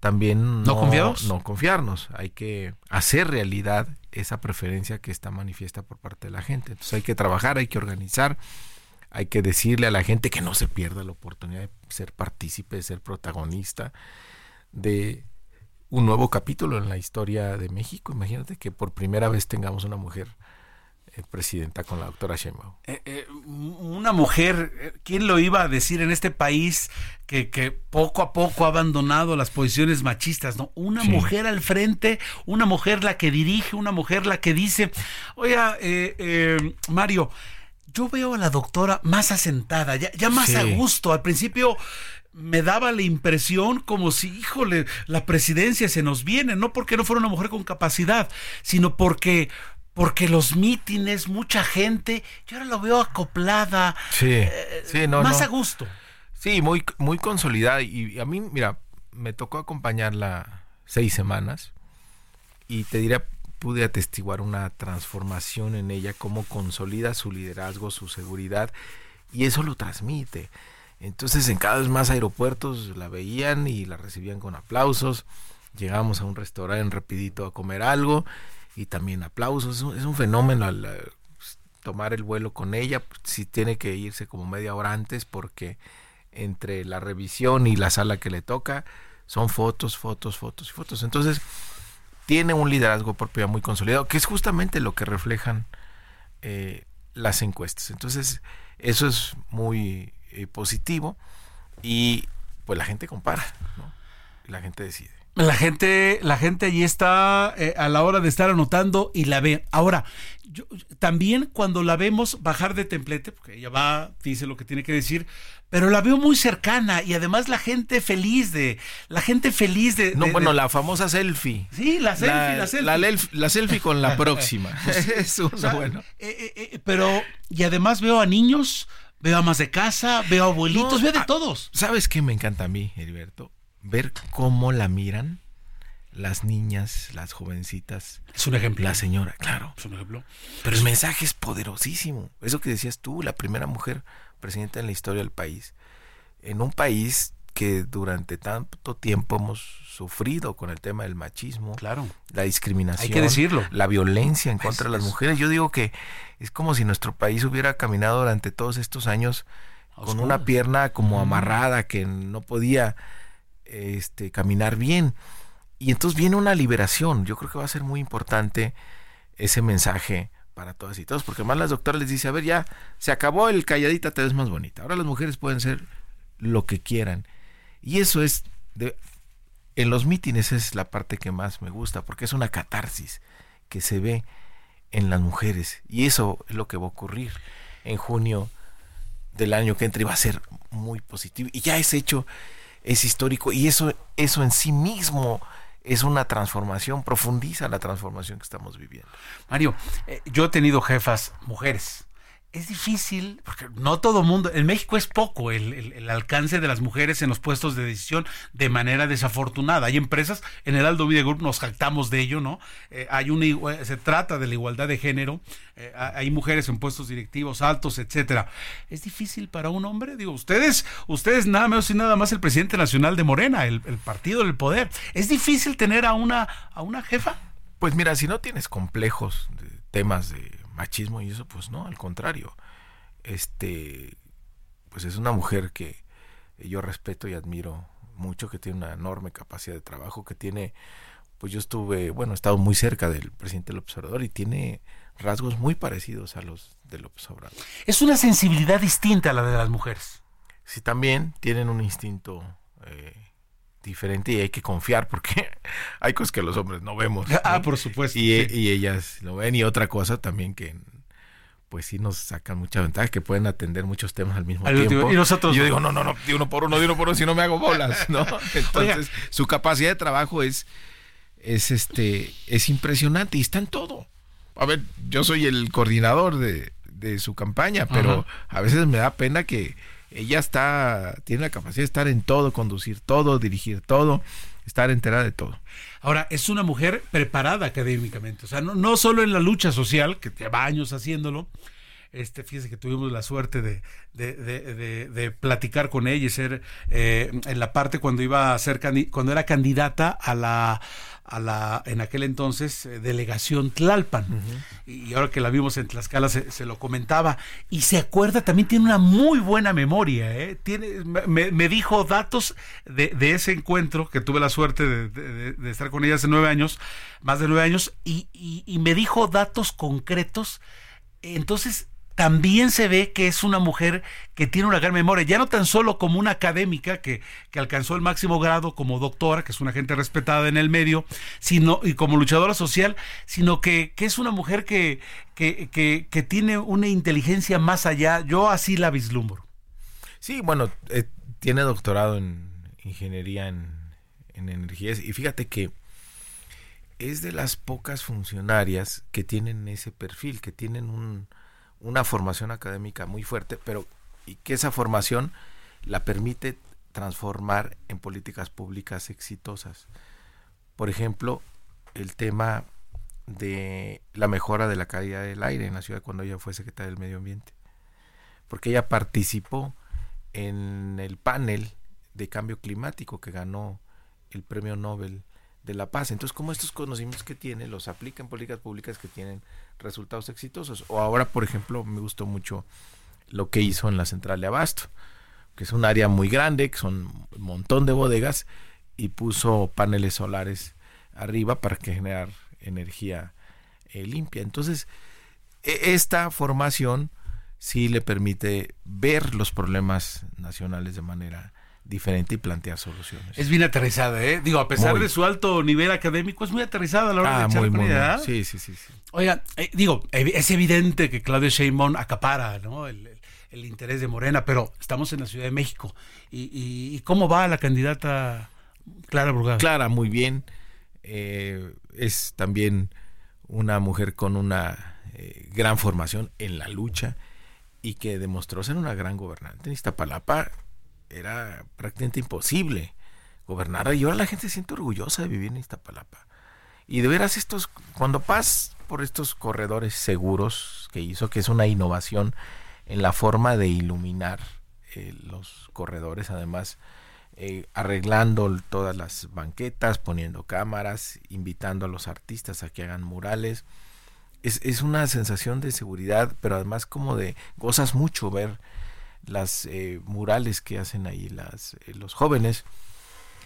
también no, confiarnos. No confiarnos. Hay que hacer realidad esa preferencia que está manifiesta por parte de la gente. Entonces hay que trabajar, hay que organizar, hay que decirle a la gente que no se pierda la oportunidad de ser partícipe, de ser protagonista, de un nuevo capítulo en la historia de México. Imagínate que por primera vez tengamos una mujer presidenta con la doctora Sheinbaum. Eh, eh, una mujer, eh, ¿quién lo iba a decir en este país que, que poco a poco ha abandonado las posiciones machistas? ¿no? Una Sí. mujer al frente, una mujer la que dirige, una mujer la que dice, oiga, eh, eh, Mario, yo veo a la doctora más asentada, ya, ya más Sí. a gusto. Al principio me daba la impresión como si, híjole, la presidencia se nos viene, no porque no fuera una mujer con capacidad, sino porque porque los mítines, mucha gente, yo ahora lo veo acoplada, Sí, sí, no, más no. a gusto. Sí, muy, muy consolidada. Y a mí, mira, me tocó acompañarla seis semanas y te diría, pude atestiguar una transformación en ella, cómo consolida su liderazgo, su seguridad, y eso lo transmite. Entonces, en cada vez más aeropuertos la veían y la recibían con aplausos. Llegábamos a un restaurante rapidito a comer algo y también aplausos. Es un, fenómeno al, eh, tomar el vuelo con ella. Si tiene que irse como media hora antes porque entre la revisión y la sala que le toca son fotos, fotos, fotos y fotos. Entonces, tiene un liderazgo propio muy consolidado, que es justamente lo que reflejan eh, las encuestas. Entonces, eso es muy eh, positivo y pues la gente compara, la gente decide. La gente, la gente allí está eh, a la hora de estar anotando y la ve. Ahora, yo- también cuando la vemos bajar de templete, porque ella va, dice lo que tiene que decir, pero la veo muy cercana y además la gente feliz de, la gente feliz de. No, de- bueno, de- la famosa selfie. Sí, la selfie, la, selfie. La, lelf- la selfie con la próxima. es una O sea, buena. eh, eh, eh, pero, y además veo a niños, veo a más de casa, veo a abuelitos, No, veo de ah, todos. ¿Sabes qué me encanta a mí, Heriberto? Ver cómo la miran las niñas, las jovencitas. Es un ejemplo. La señora, claro. Es un ejemplo. Pero el mensaje es poderosísimo. Eso que decías tú, la primera mujer presidenta en la historia del país. En un país que durante tanto tiempo hemos sufrido con el tema del machismo, claro. la discriminación, Hay que decirlo. la violencia en contra de las es- mujeres. Yo digo que es como si nuestro país hubiera caminado durante todos estos años con una pierna como amarrada que no podía este caminar bien. Y entonces viene una liberación. Yo creo que va a ser muy importante ese mensaje para todas y todos, porque más las doctoras les dice, a ver, ya se acabó el calladita, te ves más bonita. Ahora las mujeres pueden ser lo que quieran. Y eso es en los mítines es la parte que más me gusta, porque es una catarsis que se ve en las mujeres. Y eso es lo que va a ocurrir en junio del año que entra y va a ser muy positivo. Y ya es hecho, es histórico. Y eso, eso en sí mismo es una transformación, profundiza la transformación que estamos viviendo. Mario, eh, yo he tenido jefas mujeres. Es difícil, porque no todo mundo, en México es poco el, el- alcance de las mujeres en los puestos de decisión de manera desafortunada. Hay empresas, en el Aldo Media Group nos jactamos de ello, ¿no? Eh, hay una, se trata de la igualdad de género, eh, ha- hay mujeres en puestos directivos altos, etcétera. ¿Es difícil para un hombre? Digo, ustedes, ustedes nada menos y nada más el presidente nacional de Morena, el, el partido del poder. ¿Es difícil tener a una, a una jefa? Pues mira, si no tienes complejos temas de machismo y eso, pues no, al contrario. Este, pues es una mujer que yo respeto y admiro mucho, que tiene una enorme capacidad de trabajo, que tiene, pues yo estuve, bueno, he estado muy cerca del presidente López Obrador y tiene rasgos muy parecidos a los de López Obrador. Es una sensibilidad distinta a la de las mujeres. Sí, también tienen un instinto eh, diferente y hay que confiar porque hay cosas que los hombres no vemos. Ah, por supuesto, Y, sí. y ellas lo ven. Y otra cosa también que pues sí nos sacan mucha ventaja, que pueden atender muchos temas al mismo Al tiempo. Y nosotros yo digo, no, no, no, de uno por uno, de uno por uno, si no me hago bolas, ¿no? Entonces, su capacidad de trabajo es, es este, es impresionante y está en todo. A ver, yo soy el coordinador de, de su campaña, pero a veces me da pena que ella está, tiene la capacidad de estar en todo, conducir todo, dirigir todo, estar enterada de todo. Ahora, es una mujer preparada académicamente, o sea, no, no solo en la lucha social, que lleva años haciéndolo, este, fíjese que tuvimos la suerte de, de, de- de- platicar con ella y ser eh, en la parte cuando iba a ser cuando era candidata a la a la en aquel entonces eh, delegación Tlalpan. Y ahora que la vimos en Tlaxcala se, se lo comentaba. Y se acuerda también tiene una muy buena memoria ¿eh? tiene me, me dijo datos de, de ese encuentro que tuve la suerte de, de- de- de estar con ella hace nueve años más de nueve años y, y- y me dijo datos concretos. Entonces también se ve que es una mujer que tiene una gran memoria, ya no tan solo como una académica que, que, alcanzó el máximo grado como doctora, que es una gente respetada en el medio, sino y como luchadora social, sino que, que es una mujer que, que, tiene una inteligencia más allá. Yo así la vislumbro. Sí, bueno, eh, tiene doctorado en ingeniería en, en energías y fíjate que es de las pocas funcionarias que tienen ese perfil, que tienen un, una formación académica muy fuerte, pero y que esa formación la permite transformar en políticas públicas exitosas. Por ejemplo, el tema de la mejora de la calidad del aire en la ciudad cuando ella fue secretaria del Medio Ambiente. Porque ella participó en el panel de cambio climático que ganó el Premio Nobel de la Paz. Entonces, como estos conocimientos que tiene los aplica en políticas públicas que tienen resultados exitosos. O ahora, por ejemplo, me gustó mucho lo que hizo en la central de Abasto, que es un área muy grande, que son un montón de bodegas, y puso paneles solares arriba para que generar energía eh, limpia. Entonces, e, esta formación sí le permite ver los problemas nacionales de manera diferente y plantear soluciones. Es bien aterrizada, ¿eh? Digo, a pesar de su alto nivel académico, es muy aterrizada a la hora de ah, echar muy, Sí, sí, sí, sí. Oiga, eh, digo, es evidente que Claudio Sheinbaum acapara, ¿no? El, interés de Morena, pero estamos en la Ciudad de México. ¿Y, cómo va la candidata Clara Brugada? Clara, muy bien. Eh, es también una mujer con una eh, gran formación en la lucha y que demostró ser una gran gobernante en Iztapalapa era prácticamente imposible gobernar. Y ahora la gente se siente orgullosa de vivir en Iztapalapa. Y de veras estos, cuando pasas por estos corredores seguros que hizo, que es una innovación en la forma de iluminar eh, los corredores, además eh, arreglando todas las banquetas, poniendo cámaras, invitando a los artistas a que hagan murales. Es, es una sensación de seguridad, pero además como de gozas mucho ver las eh, murales que hacen ahí las, eh, los jóvenes.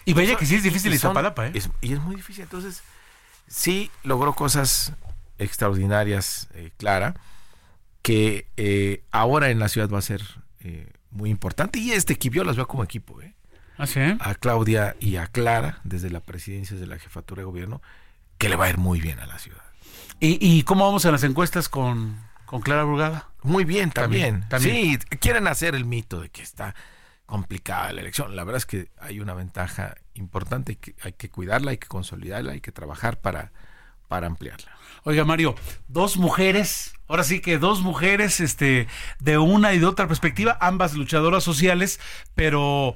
Y vaya que sí es difícil Iztapalapa, ¿eh? y es muy difícil. Entonces, sí logró cosas extraordinarias, eh, Clara, que ahora en la ciudad va a ser muy importante. Y este equipo, las veo como equipo, ¿eh? ¿Ah, A Claudia y a Clara, desde la presidencia de la jefatura de gobierno, que le va a ir muy bien a la ciudad. ¿Y, y cómo vamos en las encuestas con, con Clara Brugada? Muy bien, también. Sí, quieren hacer el mito de que está complicada la elección. La verdad es que hay una ventaja importante, que hay que cuidarla, hay que consolidarla, hay que trabajar para, para ampliarla. Oiga, Mario, dos mujeres, ahora sí que dos mujeres, este, de una y de otra perspectiva, ambas luchadoras sociales, pero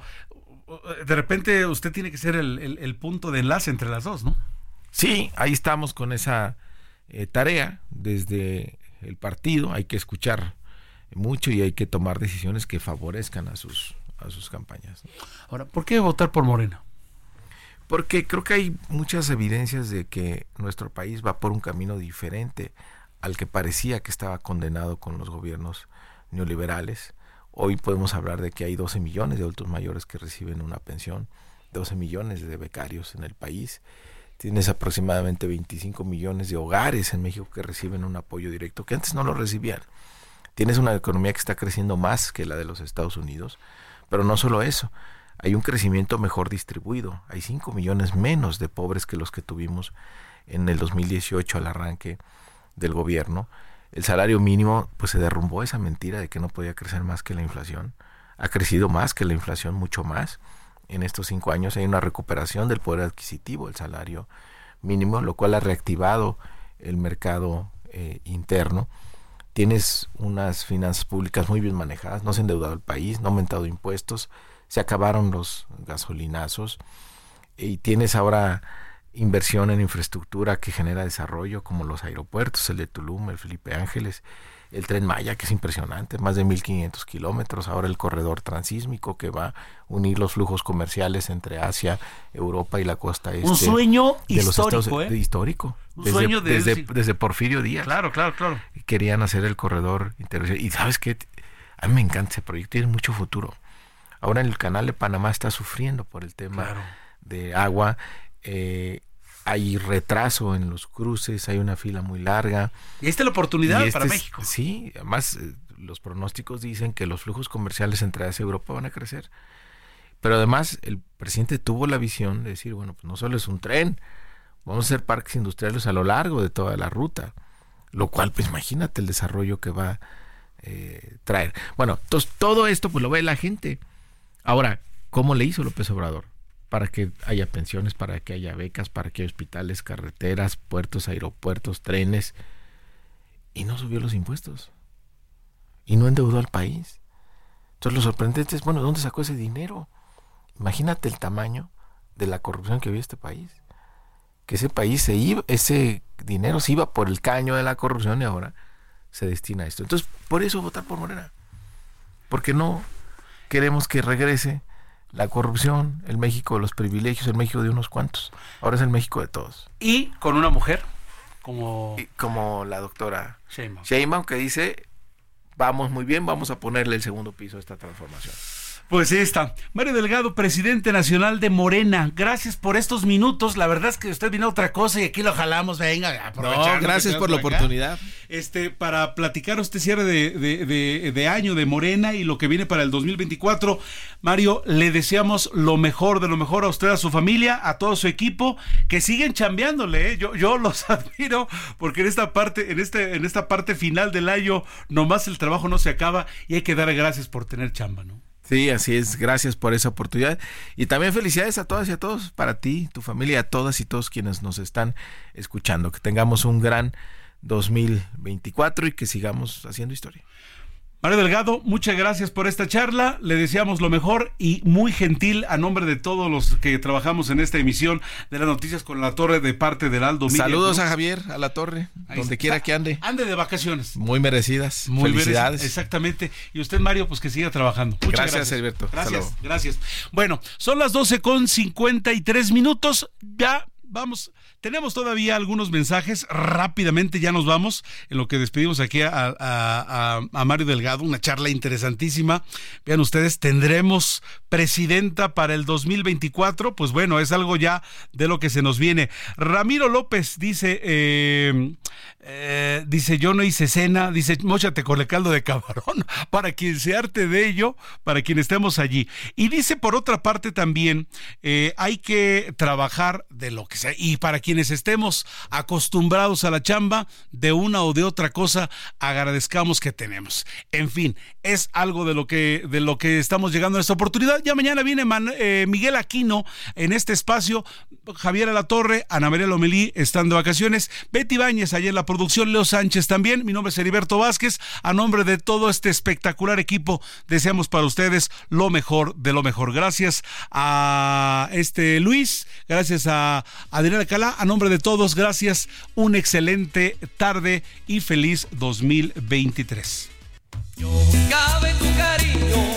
de repente usted tiene que ser el, punto de enlace entre las dos, ¿no? Sí, ahí estamos con esa eh, tarea desde el partido, hay que escuchar mucho y hay que tomar decisiones que favorezcan a sus, a sus campañas. Ahora, ¿por qué votar por Morena? Porque creo que hay muchas evidencias de que nuestro país va por un camino diferente al que parecía que estaba condenado con los gobiernos neoliberales. Hoy podemos hablar de que hay 12 millones de adultos mayores que reciben una pensión, 12 millones de becarios en el país Tienes aproximadamente 25 millones de hogares en México que reciben un apoyo directo que antes no lo recibían. Tienes una economía que está creciendo más que la de los Estados Unidos, pero no solo eso, hay un crecimiento mejor distribuido. Hay 5 millones menos de pobres que los que tuvimos en el 2018 al arranque del gobierno. El salario mínimo, pues se derrumbó esa mentira de que no podía crecer más que la inflación. Ha crecido más que la inflación, mucho más en estos cinco años hay una recuperación del poder adquisitivo, el salario mínimo, lo cual ha reactivado el mercado eh, interno. Tienes unas finanzas públicas muy bien manejadas, no se ha endeudado el país, no ha aumentado impuestos, se acabaron los gasolinazos y tienes ahora inversión en infraestructura que genera desarrollo como los aeropuertos, el de Tulum, el Felipe Ángeles, el tren Maya, que es impresionante, más de 1.500 kilómetros, ahora el corredor transísmico que va a unir los flujos comerciales entre Asia, Europa y la costa este. Un sueño histórico, ¿eh? histórico. Un desde, sueño de desde, desde, Porfirio Díaz. Claro, claro, claro. Querían hacer el corredor internacional. Y sabes qué, a mí me encanta ese proyecto, tiene mucho futuro. Ahora en el canal de Panamá está sufriendo por el tema de agua. Eh, hay retraso en los cruces, hay una fila muy larga. Y esta es la oportunidad para este es- México. Sí, además eh, los pronósticos dicen que los flujos comerciales entre Asia y Europa van a crecer. Pero además el presidente tuvo la visión de decir, bueno, pues no solo es un tren, vamos a hacer parques industriales a lo largo de toda la ruta. Lo cual, pues imagínate el desarrollo que va a eh, traer. Bueno, entonces todo esto pues lo ve la gente. Ahora, ¿cómo le hizo López Obrador? Para que haya pensiones, para que haya becas, para que haya hospitales, carreteras, puertos, aeropuertos, trenes. Y no subió los impuestos. Y no endeudó al país. Entonces lo sorprendente es, bueno, ¿de dónde sacó ese dinero? Imagínate el tamaño de la corrupción que había este país. Que ese país se iba, ese dinero se iba por el caño de la corrupción y ahora se destina a esto. Entonces, por eso votar por Morena. Porque no queremos que regrese la corrupción, el México de los privilegios, el México de unos cuantos. Ahora es el México de todos. Y con una mujer como, como la doctora Sheinbaum. Sheinbaum que dice, vamos muy bien, vamos a ponerle el segundo piso a esta transformación. Pues está. Mario Delgado, presidente nacional de Morena. Gracias por estos minutos. La verdad es que usted vino a otra cosa y aquí lo jalamos. Venga, aprovechando No, gracias por la acá. oportunidad. Este, para platicar este cierre de, de- de- de año de Morena y lo que viene para el 2024. Mario, le deseamos lo mejor de lo mejor a usted, a su familia, a todo su equipo, que siguen chambeándole. ¿eh? Yo, yo los admiro porque en esta parte, en este, en esta parte final del año, nomás el trabajo no se acaba y hay que dar gracias por tener chamba, ¿no? Sí, así es. Gracias por esa oportunidad. Y también felicidades a todas y a todos, para ti, tu familia, a todas y todos quienes nos están escuchando. Que tengamos un gran 2024 y que sigamos haciendo historia. Mario Delgado, muchas gracias por esta charla. Le deseamos lo mejor y muy gentil a nombre de todos los que trabajamos en esta emisión de las noticias con la torre de parte del Aldo Media Saludos a Javier, a la torre, Ahí donde está. quiera que ande. Ande de vacaciones. Muy merecidas. Muy Felicidades. Exactamente. Y usted, Mario, pues que siga trabajando. Muchas Gracias, gracias. Alberto. Gracias, gracias. Bueno, son las 12 con 53 minutos. Ya vamos. Tenemos todavía algunos mensajes. Rápidamente ya nos vamos. En lo que despedimos aquí a, Mario Delgado. Una charla interesantísima. Vean ustedes, tendremos presidenta para el 2024. Pues bueno, es algo ya de lo que se nos viene. Ramiro López dice. eh, eh, dice, yo no hice cena, dice, mochate con el caldo de camarón, para quien se arte de ello, para quien estemos allí. Y dice, por otra parte también, eh, hay que trabajar de lo que sea, y para quienes estemos acostumbrados a la chamba, de una o de otra cosa, agradezcamos que tenemos. En fin, es algo de lo que, de lo que estamos llegando a esta oportunidad. Ya mañana viene eh, Miguel Aquino en este espacio, Javier Alatorre, Ana María Lomelí están de vacaciones, Betty Báñez en la producción, Leo Sánchez también, mi nombre es Heriberto Vázquez, a nombre de todo este espectacular equipo, deseamos para ustedes lo mejor de lo mejor. Gracias a este Luis, gracias a Adriana Calá, a nombre de todos, gracias, una excelente tarde y feliz 2023. Cabe tu cariño,